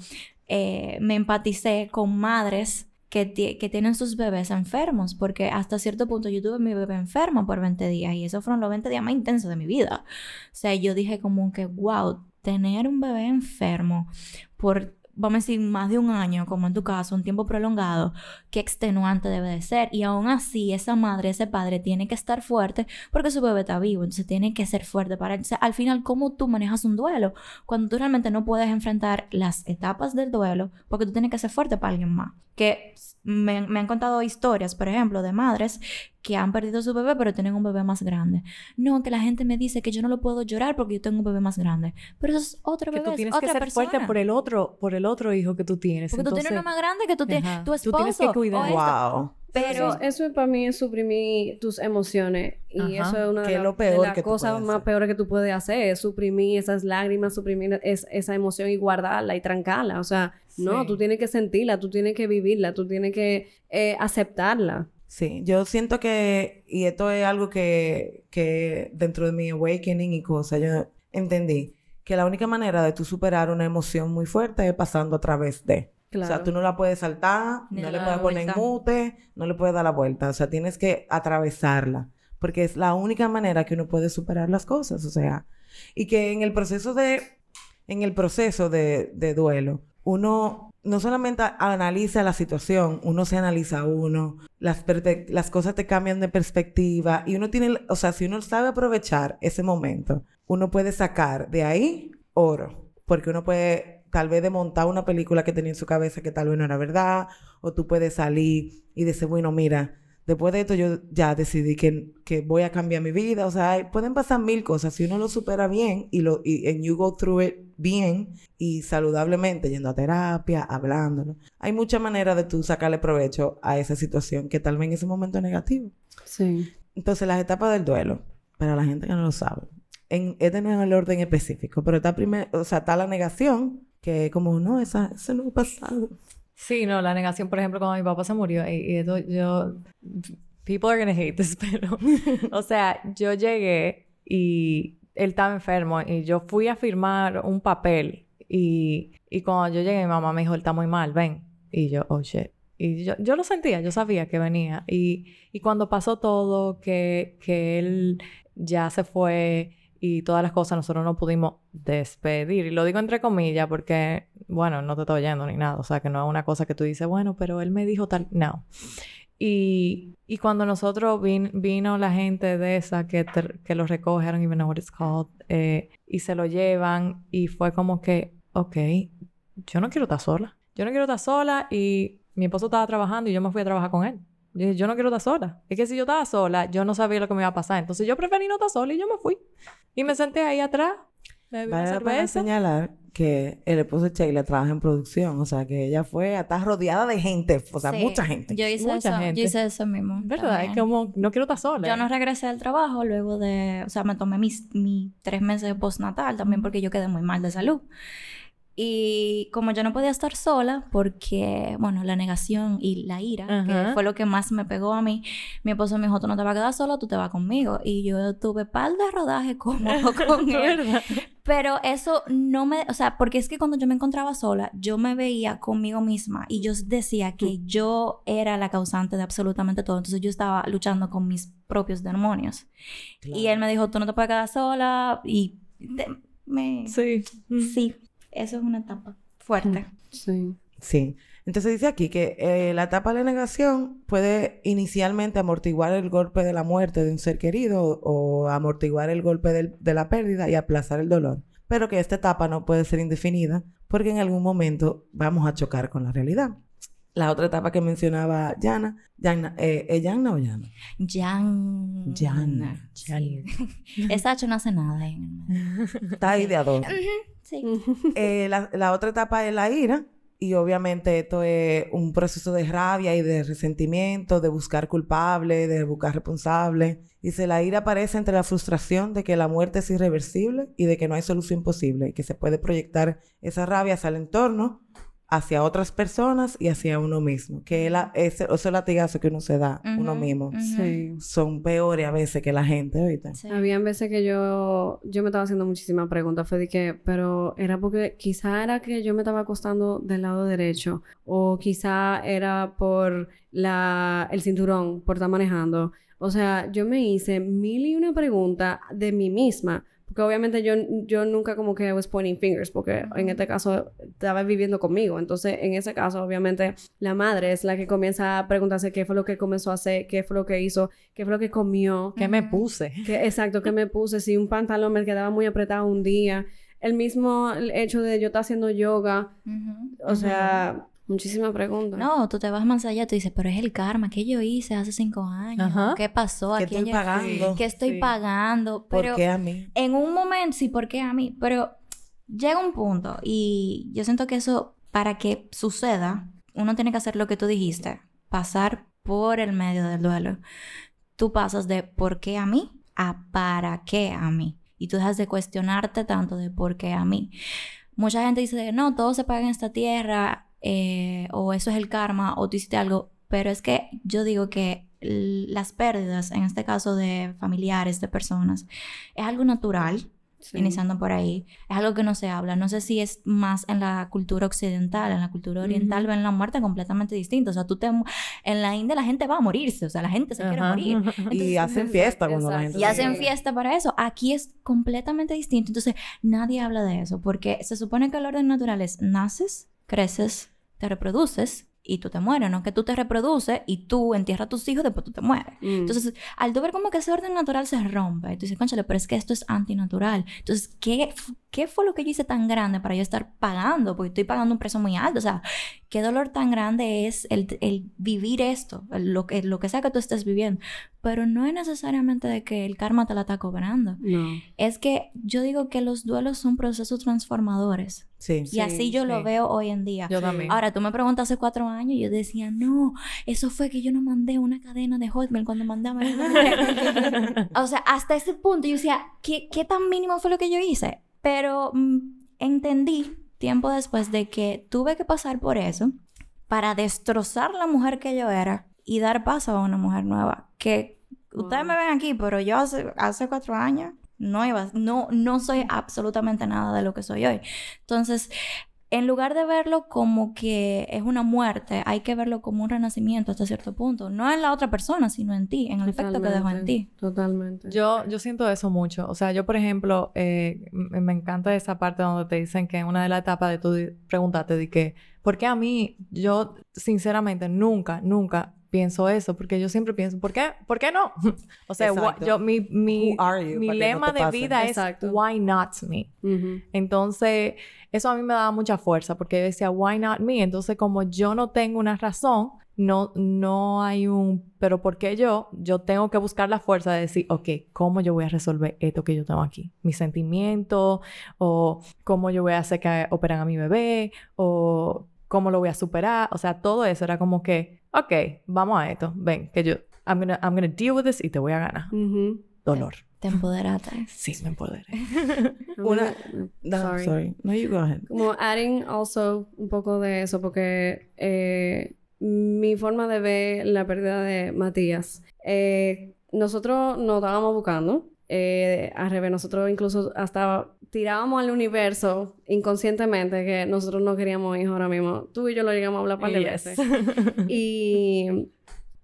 eh, me empaticé con madres que, que tienen sus bebés enfermos, porque hasta cierto punto yo tuve mi bebé enfermo por 20 días y esos fueron los 20 días más intensos de mi vida. O sea, yo dije como que, wow, tener un bebé enfermo por, vamos a decir, más de un año, como en tu caso, un tiempo prolongado, qué extenuante debe de ser. Y aún así, esa madre, ese padre tiene que estar fuerte porque su bebé está vivo, entonces tiene que ser fuerte para... Sea, al final, ¿cómo tú manejas un duelo? Cuando tú realmente no puedes enfrentar las etapas del duelo porque tú tienes que ser fuerte para alguien más. Que me, me han contado historias, por ejemplo, de madres que han perdido su bebé pero tienen un bebé más grande. No, que la gente me dice que yo no lo puedo llorar porque yo tengo un bebé más grande. Pero eso es otro Que bebé, tú tienes es que ser persona. fuerte por el otro, por el otro hijo que tú tienes. Porque tú tienes uno Entonces, más grande que tú tienes, tu Tú esposo. tienes que cuidar. Wow. Pero eso, eso para mí es suprimir tus emociones. Y Ajá. eso es una de, la- lo de peor las que tú cosas puedes más hacer. peores que tú puedes hacer. Es suprimir esas lágrimas, suprimir es- esa emoción y guardarla y trancarla. O sea, no, tú tienes que sentirla, tú tienes que vivirla, tú tienes que eh, aceptarla. Sí, yo siento que, y esto es algo que, que dentro de mi awakening y cosas, yo entendí que la única manera de tú superar una emoción muy fuerte es pasando a través de. Claro. O sea, tú no la puedes saltar, Ni no le puedes poner vuelta. mute, no le puedes dar la vuelta. O sea, tienes que atravesarla. Porque es la única manera que uno puede superar las cosas. O sea, y que en el proceso de, en el proceso de, de duelo, uno no solamente analiza la situación, uno se analiza a uno, las, las cosas te cambian de perspectiva y uno tiene, o sea, si uno sabe aprovechar ese momento, uno puede sacar de ahí oro, porque uno puede tal vez desmontar una película que tenía en su cabeza que tal vez no era verdad, o tú puedes salir y decir, bueno, mira, después de esto yo ya decidí que, que voy a cambiar mi vida, o sea, hay- pueden pasar mil cosas, si uno lo supera bien y lo, y and you go through it bien y saludablemente, yendo a terapia, hablándolo, hay muchas maneras de tú sacarle provecho a esa situación que tal vez en ese momento es negativo. Sí. Entonces, las etapas del duelo, para la gente que no lo sabe, en, este no es el orden específico, pero está primero, o sea, está la negación, que como, no, esa, eso no ha pasado. Sí, no, la negación, por ejemplo, cuando mi papá se murió, y, y esto yo... People are gonna hate this, pero... o sea, yo llegué y él estaba enfermo y yo fui a firmar un papel y, y cuando yo llegué mi mamá me dijo, él está muy mal, ven. Y yo, oh, shit. Y yo, yo lo sentía, yo sabía que venía. Y, y cuando pasó todo, que, que él ya se fue y todas las cosas, nosotros no pudimos despedir. Y lo digo entre comillas porque, bueno, no te estoy oyendo ni nada. O sea, que no es una cosa que tú dices, bueno, pero él me dijo tal. No. Y, y cuando nosotros vin- vino la gente de esa que, que lo recoge, I don't even know what it's called, eh, y se lo llevan y fue como que, ok, yo no quiero estar sola. Yo no quiero estar sola y mi esposo estaba trabajando y yo me fui a trabajar con él. Yo dije, yo no quiero estar sola. Es que si yo estaba sola, yo no sabía lo que me iba a pasar. Entonces yo preferí no estar sola y yo me fui. Y me senté ahí atrás. Me bebí Vale cerveza. señalar que el esposo de Sheila trabaja en producción, o sea que ella fue, está rodeada de gente, o sea, Sí, mucha gente. Yo hice Mucha eso, gente. yo hice eso mismo. ¿Verdad? Es como, no quiero estar sola. Yo no regresé al trabajo luego de, o sea, me tomé mis, mis tres meses de postnatal también porque yo quedé muy mal de salud. Y como yo no podía estar sola porque, bueno, la negación y la ira, que Ajá. fue lo que más me pegó a mí, mi esposo me dijo, tú no te vas a quedar sola, tú te vas conmigo. Y yo tuve par de rodaje cómodo con él. ¿Verdad? Pero eso no me, o sea, porque es que cuando yo me encontraba sola, yo me veía conmigo misma y yo decía que yo era la causante de absolutamente todo. Entonces yo estaba luchando con mis propios demonios. Y él me dijo, tú no te puedes quedar sola y te- me... Sí. Mm. Sí, eso es una etapa fuerte. Sí. Sí. Entonces dice aquí que eh, la etapa de la negación puede inicialmente amortiguar el golpe de la muerte de un ser querido o amortiguar el golpe del- de la pérdida y aplazar el dolor, pero que esta etapa no puede ser indefinida porque en algún momento vamos a chocar con la realidad. La otra etapa que mencionaba Yana, Yana eh, ¿es Yana o Yana? Jan... Yana. Sí. Esa no hace nada. medio. Está ahí de. Eh, la, la otra etapa es la ira. Y obviamente esto es un proceso de rabia y de resentimiento, de buscar culpable, de buscar responsable. Dice, la ira aparece entre la frustración de que la muerte es irreversible y de que no hay solución posible y que se puede proyectar esa rabia hacia el entorno, hacia otras personas y hacia uno mismo. Que es la- ese, esos latigazos que uno se da uno mismo. Sí. son peores a veces que la gente, ahorita. Sí. Habían veces que yo, yo me estaba haciendo muchísimas preguntas. Fue de que, pero era porque quizá era que yo me estaba acostando del lado derecho. O quizá era por la, el cinturón, por estar manejando. O sea, yo me hice mil y una preguntas de mí misma. Porque obviamente yo, yo nunca como que was pointing fingers, porque en este caso estaba viviendo conmigo. Entonces, en ese caso, obviamente, la madre es la que comienza a preguntarse qué fue lo que comenzó a hacer, qué fue lo que hizo, qué fue lo que comió. ¿Qué me puse? Que, exacto, que me puse, si un pantalón me quedaba muy apretado un día. El mismo hecho de yo estar haciendo yoga. Ujú. O sea, muchísimas preguntas. No, tú te vas más allá, tú dices, pero es el karma, ¿qué yo hice hace cinco años? Ajá. ¿Qué pasó? ¿A ¿Qué quién estoy yo- pagando? ¿Qué estoy Sí. pagando? Pero ¿Por qué a mí? en un momento, sí, ¿por qué a mí? Pero llega un punto y yo siento que eso, para que suceda, uno tiene que hacer lo que tú dijiste, pasar por el medio del duelo. Tú pasas de ¿por qué a mí? a ¿para qué a mí? Y tú dejas de cuestionarte tanto de ¿por qué a mí? Mucha gente dice, no, todo se paga en esta tierra, eh, o eso es el karma, o tú hiciste algo, pero es que yo digo que las pérdidas, en este caso de familiares, de personas, es algo natural, Sí. iniciando por ahí, es algo que no se habla. No sé si es más en la cultura occidental, en la cultura oriental Ujú. ven la muerte completamente distinta. O sea, tú te... En la India la gente va a morirse, o sea, la gente se quiere Ajá. morir. Y hacen fiesta cuando la gente Y hacen fiesta para eso. Aquí es completamente distinto. Entonces, nadie habla de eso porque se supone que el orden natural es naces, creces, te reproduces y tú te mueres, ¿no? Que tú te reproduces y tú entierras a tus hijos, después tú te mueres. Mm. Entonces, al tú ver como que ese orden natural se rompe, tú dices, conchale, pero es que esto es antinatural. Entonces, ¿qué, ¿qué fue lo que yo hice tan grande para yo estar pagando? Porque estoy pagando un precio muy alto. O sea, ¿qué dolor tan grande es el, el vivir esto? el- lo, que, lo que sea que tú estés viviendo. Pero no es necesariamente de que el karma te la está cobrando. no. Es que yo digo que los duelos son procesos transformadores. Sí. y Sí, así yo lo sí. veo hoy en día. Yo también. Ahora, tú me preguntas hace cuatro años y yo decía, no, eso fue que yo no mandé una cadena de Hotmail cuando mandaba. o sea, hasta ese punto yo decía, ¿qué, qué tan mínimo fue lo que yo hice? Pero mm, entendí tiempo después de que tuve que pasar por eso para destrozar la mujer que yo era y dar paso a una mujer nueva. Que ustedes me ven aquí, pero yo hace, hace cuatro años no iba, no, no soy absolutamente nada de lo que soy hoy. Entonces, en lugar de verlo como que es una muerte, hay que verlo como un renacimiento hasta cierto punto. No en la otra persona, sino en ti, en el efecto que dejó en ti. Totalmente. Yo, yo siento eso mucho. O sea, yo, por ejemplo, eh, me, me encanta esa parte donde te dicen que en una de las etapas de tu preguntarte de que, ¿por qué a mí, yo sinceramente nunca, nunca pienso eso, porque yo siempre pienso, ¿por qué? ¿Por qué no? o sea, Exacto. yo, mi, mi, you? mi no lema de vida Exacto. es, why not me? Entonces, eso a mí me daba mucha fuerza, porque yo decía, why not me? Entonces, como yo no tengo una razón, no, no hay un, pero ¿por qué yo? Yo tengo que buscar la fuerza de decir, ok, ¿cómo yo voy a resolver esto que yo tengo aquí? Mis sentimientos, o cómo yo voy a hacer que operen a mi bebé, o cómo lo voy a superar. O sea, todo eso era como que, ok, vamos a esto, ven, que yo, I'm gonna, I'm gonna deal with this y te voy a ganar. Ujú. Dolor. Te empoderaste. Sí, me empoderé. Una- No, Sorry. sorry. No, you go ahead. Como adding also un poco de eso, porque eh, mi forma de ver la pérdida de Matías, eh, nosotros nos estábamos buscando, eh, al revés, nosotros incluso hasta tirábamos al universo inconscientemente que nosotros no queríamos hijos ahora mismo. Tú y yo lo llegamos a hablar par de Yes. veces. Y,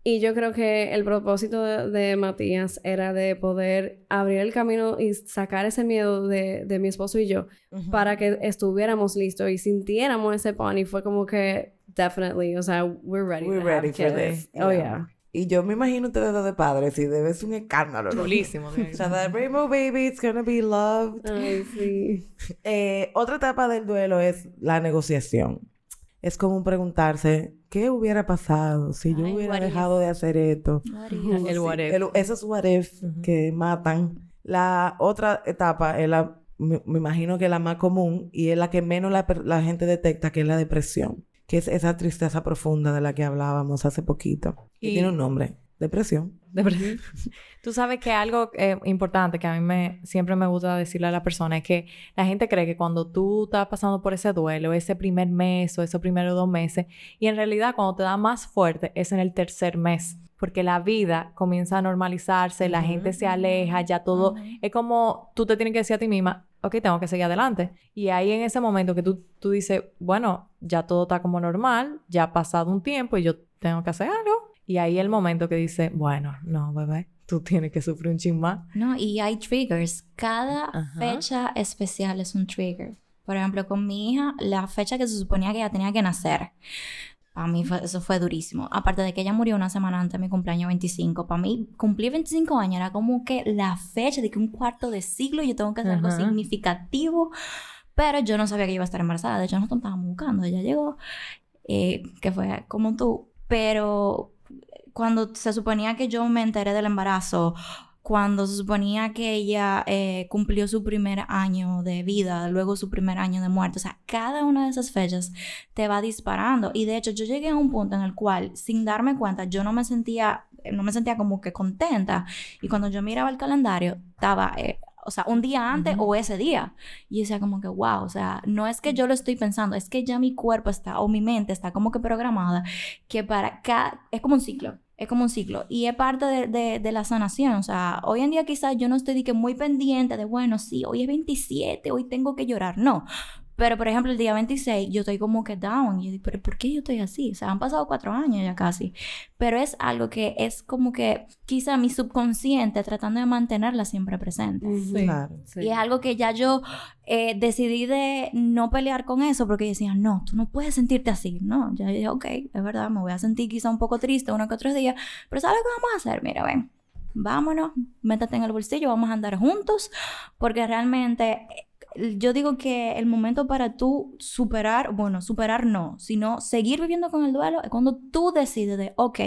y yo creo que el propósito de, de Matías era de poder abrir el camino y sacar ese miedo de, de mi esposo y yo para que estuviéramos listos y sintiéramos ese pony. Fue como que, definitely, o sea, we're ready. We're to have ready for kids. this. Oh, Yeah. yeah. Y yo me imagino ustedes dos de padres y debe ser un escándalo. ¿no? Chulísimo. O sea, that rainbow baby, it's gonna be loved. Ay, sí. Eh, otra etapa del duelo es la negociación. Es como preguntarse, ¿qué hubiera pasado si yo Ay, hubiera what if? dejado de hacer esto? El what if. El- esos what if que matan. La otra etapa es la, me, me imagino que la más común y es la que menos la, la gente detecta, que es la depresión. Que es esa tristeza profunda de la que hablábamos hace poquito. Y, Y- tiene un nombre, depresión. De verdad. Tú sabes que algo eh, importante que a mí me, siempre me gusta decirle a la persona es que la gente cree que cuando tú estás pasando por ese duelo, ese primer mes o esos primeros dos meses, y en realidad cuando te da más fuerte es en el tercer mes, porque la vida comienza a normalizarse, la gente se aleja, ya todo, Ujú. es como tú te tienes que decir a ti misma, ok, tengo que seguir adelante. Y ahí en ese momento que tú, tú dices, bueno, ya todo está como normal, ya ha pasado un tiempo y yo tengo que hacer algo. Y ahí el momento que dice, bueno, no, bebé, tú tienes que sufrir un chin más. No, y hay triggers. Cada Ajá. fecha especial es un trigger. Por ejemplo, con mi hija, la fecha que se suponía que ella tenía que nacer. Para mí fue- eso fue durísimo. Aparte de que ella murió una semana antes de mi cumpleaños 25. Para mí, cumplir 25 años era como que la fecha de que un cuarto de siglo yo tengo que hacer algo significativo. Pero yo no sabía que iba a estar embarazada. De hecho, nosotros estábamos buscando. Ella llegó, eh, que fue como tú. Pero cuando se suponía que yo me enteré del embarazo, cuando se suponía que ella eh, cumplió su primer año de vida, luego su primer año de muerte, o sea, cada una de esas fechas te va disparando. Y de hecho, yo llegué a un punto en el cual, sin darme cuenta, yo no me sentía, no me sentía como que contenta. Y cuando yo miraba el calendario, estaba... eh, o sea, un día antes o ese día. Y decía como que, wow, o sea, no es que yo lo estoy pensando, es que ya mi cuerpo está, o mi mente está como que programada, que para cada, es como un ciclo, es como un ciclo. Y es parte de, de- de la sanación. O sea, hoy en día quizás yo no estoy de que muy pendiente de, bueno, sí, hoy es 27, hoy tengo que llorar. No. Pero, por ejemplo, el día 26 yo estoy como que down. Y yo digo, pero ¿por qué yo estoy así? O sea, han pasado cuatro años ya casi. Pero es algo que es como que quizá mi subconsciente tratando de mantenerla siempre presente. Ujú. Claro. Sí. Y es algo que ya yo eh, decidí de no pelear con eso porque decía, no, tú no puedes sentirte así. No, ya dije, ok, es verdad, me voy a sentir quizá un poco triste uno que otros días, pero ¿sabes qué vamos a hacer? Mira, ven, vámonos, métete en el bolsillo, vamos a andar juntos, porque realmente yo digo que el momento para tú superar, bueno, superar no, sino seguir viviendo con el duelo es cuando tú decides de, ok,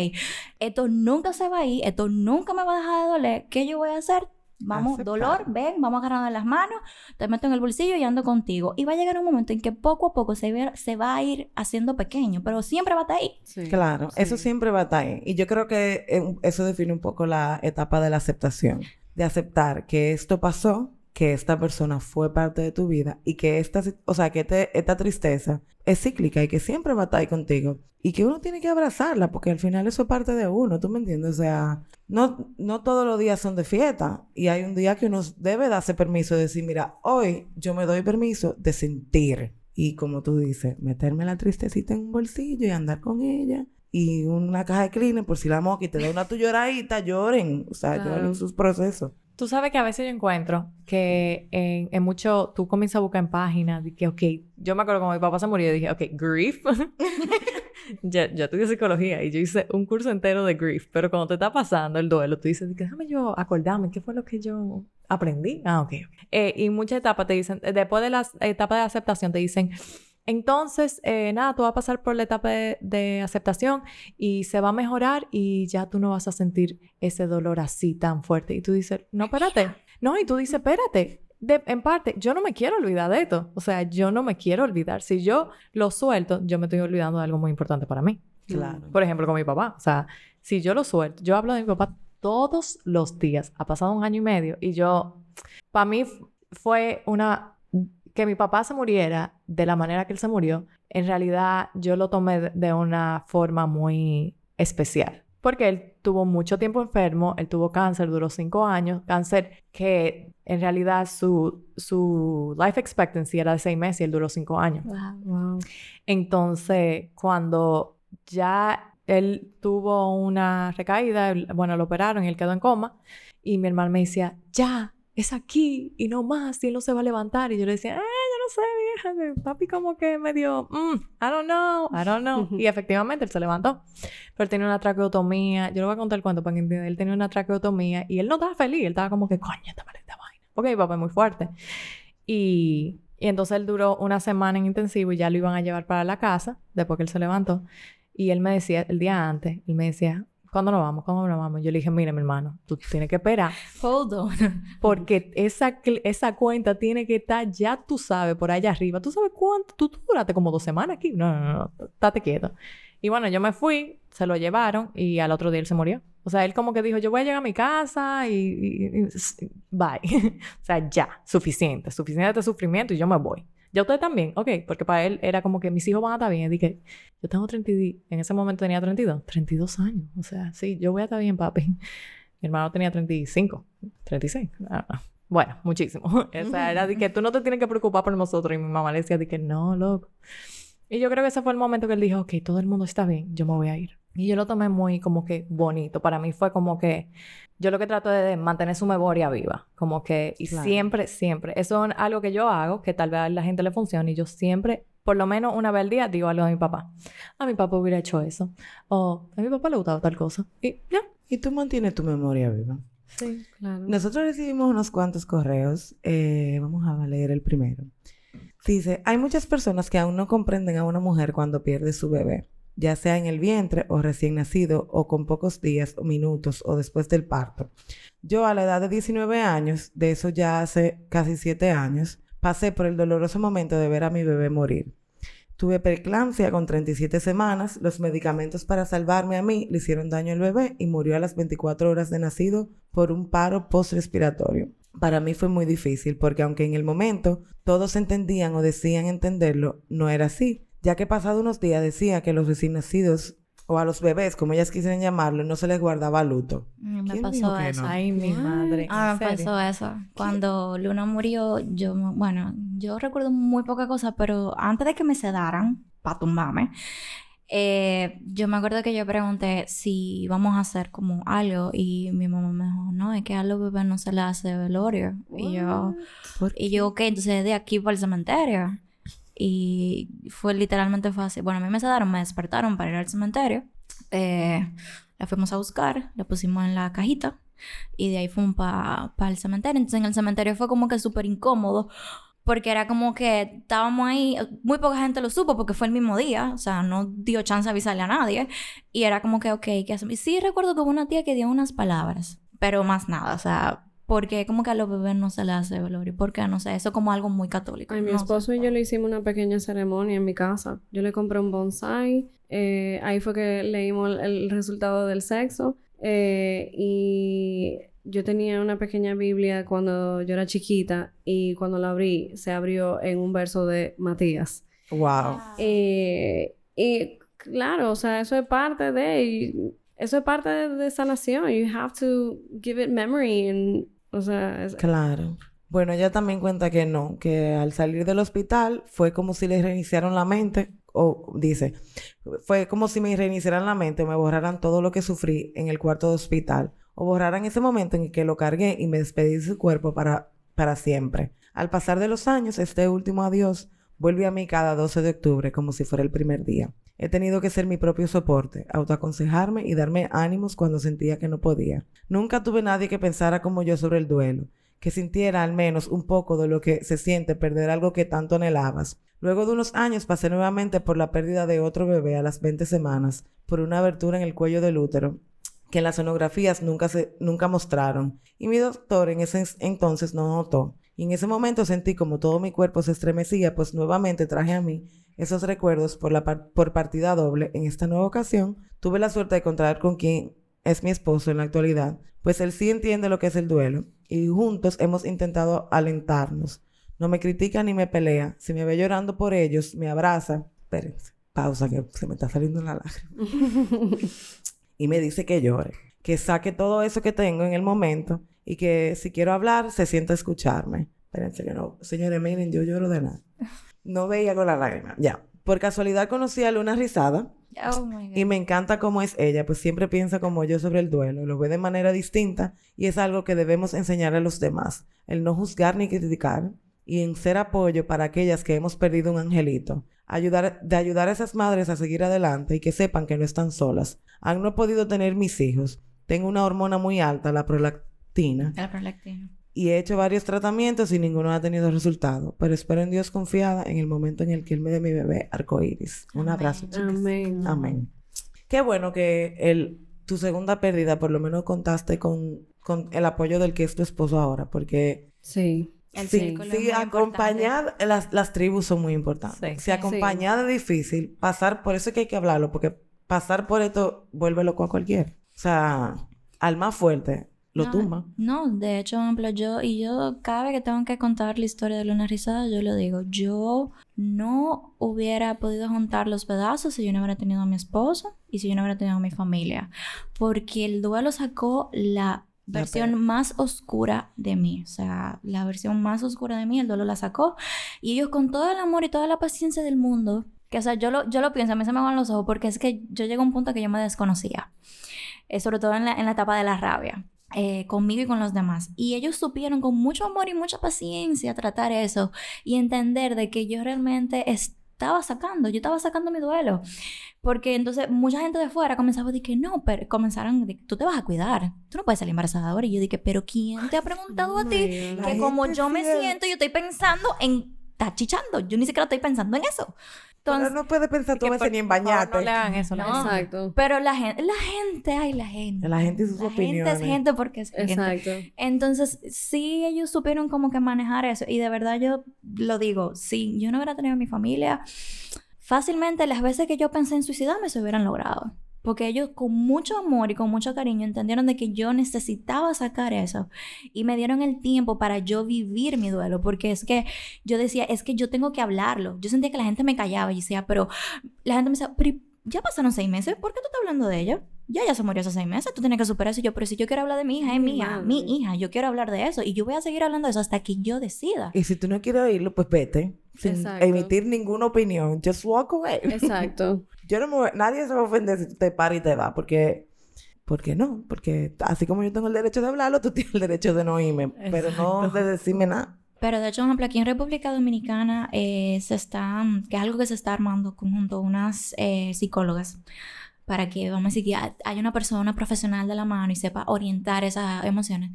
esto nunca se va a ir, esto nunca me va a dejar de doler, ¿qué yo voy a hacer? Vamos, Aceptar. dolor, ven, vamos agarrando las manos, te meto en el bolsillo y ando contigo. Y va a llegar un momento en que poco a poco se, ve- se va a ir haciendo pequeño, pero siempre va a estar ahí. Sí. Claro, eso siempre va a estar ahí. Y yo creo que eh, eso define un poco la etapa de la aceptación. De aceptar que esto pasó, que esta persona fue parte de tu vida y que esta, o sea, que este- esta tristeza es cíclica y que siempre va a estar ahí contigo. Y que uno tiene que abrazarla porque al final eso es parte de uno, ¿tú me entiendes? O sea, no, no todos los días son de fiesta y hay un día que uno debe darse permiso de decir, mira, hoy yo me doy permiso de sentir. Y como tú dices, meterme la tristecita en un bolsillo y andar con ella. Y una caja de cleaner por si la moca y te da una tu lloradita, lloren. O sea, Claro. lloren sus procesos. Tú sabes que a veces yo encuentro que en, en mucho, tú comienzas a buscar en páginas de que, ok, yo me acuerdo cuando mi papá se murió, dije, ok, grief. yo, yo estudié psicología y yo hice un curso entero de grief, pero cuando te está pasando el duelo, tú dices, déjame yo acordarme, ¿qué fue lo que yo aprendí? Ah, ok. Eh, y muchas etapas te dicen, después de las etapas de aceptación, te dicen, entonces, eh, nada, tú vas a pasar por la etapa de, de, aceptación y se va a mejorar y ya tú no vas a sentir ese dolor así tan fuerte. Y tú dices, no, espérate. No, y tú dices, espérate. De, en parte, yo no me quiero olvidar de esto. O sea, yo no me quiero olvidar. Si yo lo suelto, yo me estoy olvidando de algo muy importante para mí. Claro. Por ejemplo, con mi papá. O sea, si yo lo suelto, yo hablo de mi papá todos los días. Ha pasado un año y medio y yo, para mí fue una que mi papá se muriera de la manera que él se murió, en realidad yo lo tomé de una forma muy especial. Porque él tuvo mucho tiempo enfermo, él tuvo cáncer, duró cinco años, cáncer que en realidad su, su life expectancy era de seis meses y él duró cinco años. Wow. Wow. Entonces, cuando ya él tuvo una recaída, bueno, lo operaron y él quedó en coma, y mi hermano me decía, ya, es aquí y no más, y él no se va a levantar. Y yo le decía, eh, yo no sé, vieja, papi como que me dio, mm, I don't know, I don't know. y efectivamente él se levantó, pero tenía una traqueotomía, yo le voy a contar el cuento para que entiendan, él tenía una traqueotomía y él no estaba feliz, él estaba como que, coño, esta maldita vaina, porque mi papá es muy fuerte. Y, y entonces él duró una semana en intensivo y ya lo iban a llevar para la casa, después que él se levantó. Y él me decía, el día antes, él me decía, ¿Cuándo nos vamos? ¿Cuándo nos vamos? Yo le dije, mira, mi hermano, tú tienes que esperar. Hold on. Porque esa, esa cuenta tiene que estar, ya tú sabes, por allá arriba. ¿Tú sabes cuánto? Tú, tú duraste como dos semanas aquí. No, no, no, no. Estate quieto. Y bueno, yo me fui, se lo llevaron y al otro día él se murió. O sea, él como que dijo, yo voy a llegar a mi casa y... y, y bye. o sea, ya, suficiente. Suficiente de sufrimiento y yo me voy. Ya usted también, ok, porque para él era como que mis hijos van a estar bien. Y dije, yo tengo 32, en ese momento tenía 32, 32 años. O sea, sí, yo voy a estar bien, papi. Mi hermano tenía 35, 36. Ah, bueno, muchísimo. o sea, era de que tú no te tienes que preocupar por nosotros. Y mi mamá le decía de que no, loco. Y yo creo que ese fue el momento que él dijo, ok, todo el mundo está bien, yo me voy a ir. Y yo lo tomé muy como que bonito. Para mí fue como que yo lo que trato de mantener su memoria viva. Como que, y Claro. siempre, siempre. Eso es algo que yo hago, que tal vez a la gente le funcione. Y yo siempre, por lo menos una vez al día, digo algo de mi papá. A mi papá hubiera hecho eso. O a mi papá le gustaba tal cosa. Y ya. Y tú mantienes tu memoria viva. Sí. Claro. Nosotros recibimos unos cuantos correos. Eh, vamos a leer el primero. Dice, hay muchas personas que aún no comprenden a una mujer cuando pierde su bebé, ya sea en el vientre o recién nacido o con pocos días o minutos o después del parto. Yo a la edad de 19 años, de eso ya hace casi 7 años, pasé por el doloroso momento de ver a mi bebé morir. Tuve preeclampsia con 37 semanas, los medicamentos para salvarme a mí le hicieron daño al bebé y murió a las 24 horas de nacido por un paro postrespiratorio. Para mí fue muy difícil porque aunque en el momento todos entendían o decían entenderlo, no era así, ya que pasado unos días decía que los recién nacidos o a los bebés, como ellas quisieran llamarlo, no se les guardaba luto. Me ¿Quién pasó eso. no? Ay, mi madre. Ah, ¿En me pasó eso. Cuando Luna murió, yo, me- bueno, yo recuerdo muy poca cosa, pero antes de que me sedaran, para tumbarme, eh, yo me acuerdo que yo pregunté si íbamos a hacer como algo y mi mamá me dijo, no, es que a los bebés no se les hace velorio. Y yo, ¿Por y yo, ok, entonces de aquí para el cementerio. Y fue literalmente fácil. Bueno, a mí me sedaron, me despertaron para ir al cementerio. Eh, la fuimos a buscar, la pusimos en la cajita y de ahí fuimos para el cementerio. Entonces en el cementerio fue como que súper incómodo porque era como que estábamos ahí, muy poca gente lo supo porque fue el mismo día, o sea, no dio chance de avisarle a nadie. Y era como que, ok, ¿qué hacemos? Y sí recuerdo que hubo una tía que dio unas palabras, pero más nada, o sea, porque como que a los bebés no se les hace velorio, porque no sé, eso como algo muy católico. Ay, mi no esposo y yo le hicimos una pequeña ceremonia en mi casa. Yo le compré un bonsai. eh, ahí fue que leímos el, el resultado del sexo. eh, y yo tenía una pequeña Biblia cuando yo era chiquita. Y cuando la abrí, se abrió en un verso de Matías. Wow. Eh, y claro, o sea, eso es parte de... Eso es parte de, de sanación. You have to give it memory. And, o sea, es- Claro. Bueno, ella también cuenta que no, que al salir del hospital fue como si le reiniciaron la mente, o dice, fue como si me reiniciaran la mente, me borraran todo lo que sufrí en el cuarto de hospital, o borraran ese momento en el que lo cargué y me despedí de su cuerpo para, para siempre. Al pasar de los años, este último adiós vuelve a mí cada 12 de octubre como si fuera el primer día. He tenido que ser mi propio soporte, autoaconsejarme y darme ánimos cuando sentía que no podía. Nunca tuve nadie que pensara como yo sobre el duelo, que sintiera al menos un poco de lo que se siente perder algo que tanto anhelabas. Luego de unos años pasé nuevamente por la pérdida de otro bebé a las 20 semanas, por una abertura en el cuello del útero, que en las sonografías nunca, se, nunca mostraron, y mi doctor en ese entonces no notó. Y en ese momento sentí como todo mi cuerpo se estremecía, pues nuevamente traje a mí esos recuerdos por, la por partida doble. En esta nueva ocasión, tuve la suerte de encontrar con quien es mi esposo en la actualidad, pues él sí entiende lo que es el duelo y juntos hemos intentado alentarnos. No me critica ni me pelea. Si me ve llorando por ellos, me abraza. Espérense, pausa que se me está saliendo una lágrima. y me dice que llore, que saque todo eso que tengo en el momento y que si quiero hablar, se sienta a escucharme. Espérense que no. Señores, miren, yo lloro de nada. No veía con la lágrima. Ya. Por casualidad conocí a Luna Rizada. Oh my God. Y me encanta cómo es ella, pues siempre piensa como yo sobre el duelo, lo ve de manera distinta y es algo que debemos enseñar a los demás, el no juzgar ni criticar y en ser apoyo para aquellas que hemos perdido un angelito, ayudar, de ayudar a esas madres a seguir adelante y que sepan que no están solas. Han no podido tener mis hijos, tengo una hormona muy alta, la prolactina, La prolactina. y he hecho varios tratamientos y ninguno ha tenido resultado. Pero espero en Dios confiada en el momento en el que Él me dé mi bebé arcoíris. Un Amén. abrazo, chicas. Amén. Amén. Qué bueno que el, tu segunda pérdida por lo menos contaste con, con el apoyo del que es tu esposo ahora, porque Sí. El sí, sí, acompañar, las, las tribus son muy importantes. Sí. Si acompañar es difícil, pasar, por eso es que hay que hablarlo, porque pasar por esto vuelve loco a cualquiera. O sea, al más fuerte lo No, tumba. No, de hecho, por ejemplo, yo y yo cada vez que tengo que contar la historia de Luna Rizada, yo lo digo, yo no hubiera podido juntar los pedazos si yo no hubiera tenido a mi esposo y si yo no hubiera tenido a mi familia, porque el duelo sacó La versión más oscura de mí, o sea, la versión más oscura de mí, el duelo la sacó y ellos con todo el amor y toda la paciencia del mundo, que o sea, yo lo, yo lo pienso, a mí se me van los ojos porque es que yo llego a un punto que yo me desconocía, eh, sobre todo en la, en la etapa de la rabia eh, conmigo y con los demás. Y ellos supieron con mucho amor y mucha paciencia tratar eso y entender de que yo realmente estaba sacando, yo estaba sacando mi duelo. Porque entonces mucha gente de fuera comenzaba a decir que no, pero comenzaron, de, tú te vas a cuidar, tú no puedes salir embarazada ahora. Y yo dije, pero ¿quién te ha preguntado a ti? Que como yo me siento, yo estoy pensando en, está chichando, yo ni siquiera estoy pensando en eso. Pero Entonces, no puedes pensar veces por- ni en bañarte. No le hagan eso. No. No. Exacto. pero la gente, la gente, ay, la gente. La gente y sus La opiniones. gente es gente porque es gente. Exacto. Entonces, sí, ellos supieron como que manejar eso. Y de verdad yo lo digo, si yo no hubiera tenido a mi familia, fácilmente las veces que yo pensé en suicidarme se hubieran logrado. Porque ellos con mucho amor y con mucho cariño entendieron de que yo necesitaba sacar eso. Y me dieron el tiempo para yo vivir mi duelo. Porque es que yo decía, es que yo tengo que hablarlo. Yo sentía que la gente me callaba y decía, pero la gente me decía, pero ya pasaron seis meses, ¿por qué tú estás hablando de ella? Ya, ya se murió hace seis meses, tú tienes que superar eso. Y yo, pero si yo quiero hablar de mi hija, es Mi mía, madre. mi hija, yo quiero hablar de eso. Y yo voy a seguir hablando de eso hasta que yo decida. Y si tú no quieres oírlo, pues vete. Sin Exacto. emitir ninguna opinión. Just walk away. Exacto. Yo no me nadie se va a ofender si tú te paras y te vas, porque, porque no, porque así como yo tengo el derecho de hablarlo, tú tienes el derecho de no oírme, pero no de decirme nada. Pero de hecho, por ejemplo, aquí en República Dominicana eh, se está, que es algo que se está armando conjunto unas eh, psicólogas para que, vamos a decir, que ha- haya una persona profesional de la mano y sepa orientar esas emociones.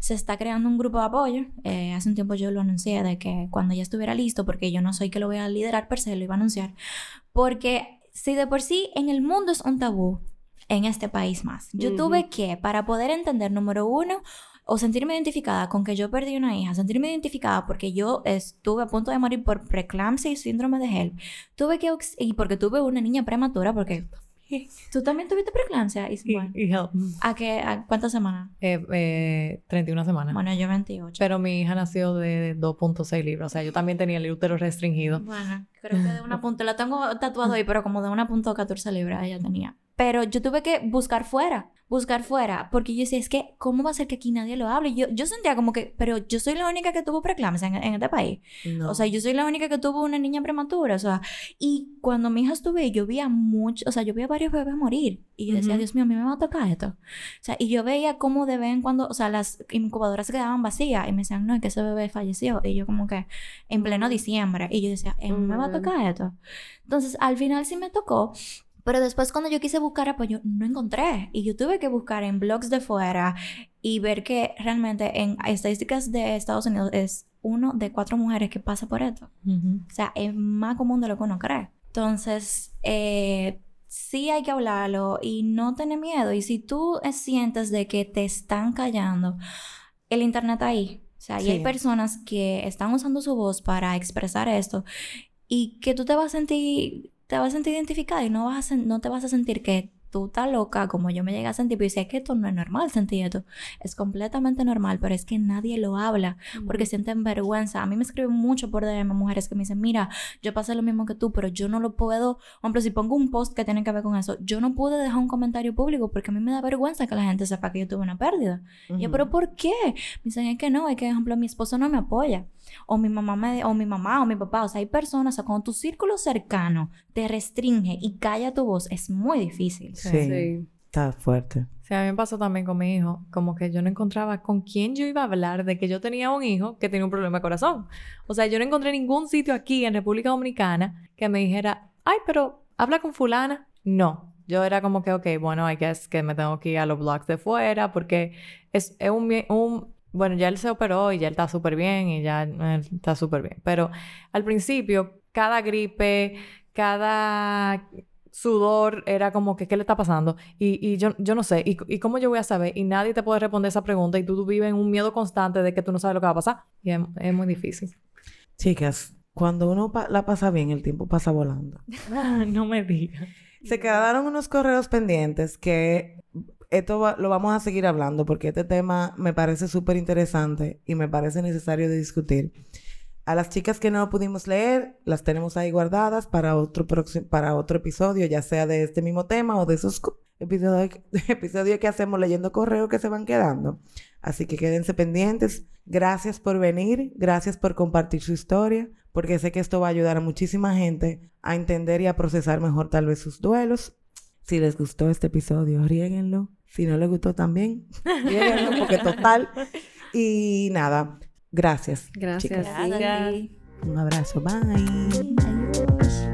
Se está creando un grupo de apoyo. Eh, hace un tiempo yo lo anuncié de que cuando ya estuviera listo, porque yo no soy que lo voy a liderar per se, lo iba a anunciar. Porque si de por sí en el mundo es un tabú, en este país más. Yo Ujú. tuve que, para poder entender, número uno, o sentirme identificada con que yo perdí una hija, sentirme identificada porque yo estuve a punto de morir por preeclampsia y síndrome de HELP, tuve que, y porque tuve una niña prematura, porque tú también tuviste preeclampsia, y, Y, y help. ¿a qué, a cuántas semanas? Eh, eh, 31 semanas. Bueno, yo 28. Pero mi hija nació de 2.6 libras. O sea, yo también tenía el útero restringido. Bueno, creo que de una punto, la tengo tatuado ahí, pero como de una punto 14 libras ella tenía. Pero yo tuve que buscar fuera, buscar fuera, porque yo decía, es que, ¿cómo va a ser que aquí nadie lo hable? Yo, yo sentía como que, pero yo soy la única que tuvo preeclampsia en, en este país. No. O sea, yo soy la única que tuvo una niña prematura, o sea, y cuando mi hija estuve, yo veía mucho, o sea, yo veía varios bebés morir, y yo decía. Dios mío, a mí me va a tocar esto. O sea, y yo veía cómo de vez en cuando, o sea, las incubadoras se quedaban vacías, y me decían, no, es que ese bebé falleció, y yo como que, en pleno diciembre, y yo decía, "Eh, me va a tocar esto. Entonces, al final sí me tocó, pero después cuando yo quise buscar apoyo, no encontré. Y yo tuve que buscar en blogs de fuera y ver que realmente en estadísticas de Estados Unidos es uno de cuatro mujeres que pasa por esto. Ujú. O sea, es más común de lo que uno cree. Entonces, eh, sí hay que hablarlo y no tener miedo. Y si tú sientes de que te están callando, el internet ahí. O sea, y hay Sí. personas que están usando su voz para expresar esto y que tú te vas a sentir, te vas a sentir identificada y no, vas a, no te vas a sentir que tú estás loca como yo me llegué a sentir. Pero yo decía que esto no es normal sentir esto. Es completamente normal, pero es que nadie lo habla porque sienten vergüenza. A mí me escriben mucho por DM mujeres que me dicen, mira, yo pasé lo mismo que tú, pero yo no lo puedo, por ejemplo, si pongo un post que tiene que ver con eso, yo no pude dejar un comentario público porque a mí me da vergüenza que la gente sepa que yo tuve una pérdida. Y yo, pero ¿por qué? Me dicen, es que no, es que, por ejemplo, mi esposo no me apoya. O mi mamá, me, o mi mamá, o mi papá. O sea, hay personas, o sea, cuando tu círculo cercano te restringe y calla tu voz, es muy difícil. Sí. Sí. Está fuerte. Sí, a mí me pasó también con mi hijo, como que yo no encontraba con quién yo iba a hablar de que yo tenía un hijo que tenía un problema de corazón. O sea, yo no encontré ningún sitio aquí en República Dominicana que me dijera, ay, pero habla con fulana. No, yo era como que, ok, bueno, I guess que me tengo que ir a los blogs de fuera porque es, es un, un- bueno, ya él se operó y ya él está súper bien y ya él está súper bien. Pero al principio, cada gripe, cada sudor era como que, ¿qué le está pasando? Y, y yo, yo no sé, ¿y, ¿y cómo yo voy a saber? Y nadie te puede responder esa pregunta y tú, vives en un miedo constante de que tú no sabes lo que va a pasar. Y es, es muy difícil. Chicas, cuando uno pa- la pasa bien, el tiempo pasa volando. no me digas. Se quedaron unos correos pendientes que esto va- lo vamos a seguir hablando porque este tema me parece súper interesante y me parece necesario de discutir. A las chicas que no pudimos leer, las tenemos ahí guardadas para otro, para otro episodio, ya sea de este mismo tema o de esos episodios, episodios que hacemos leyendo correos que se van quedando. Así que quédense pendientes. Gracias por venir, gracias por compartir su historia, porque sé que esto va a ayudar a muchísima gente a entender y a procesar mejor tal vez sus duelos. Si les gustó este episodio, riéguenlo. Si no les gustó también, riéguenlo, porque total. Y nada, gracias. Gracias. chicas. Gracias. Un abrazo, bye. Adiós.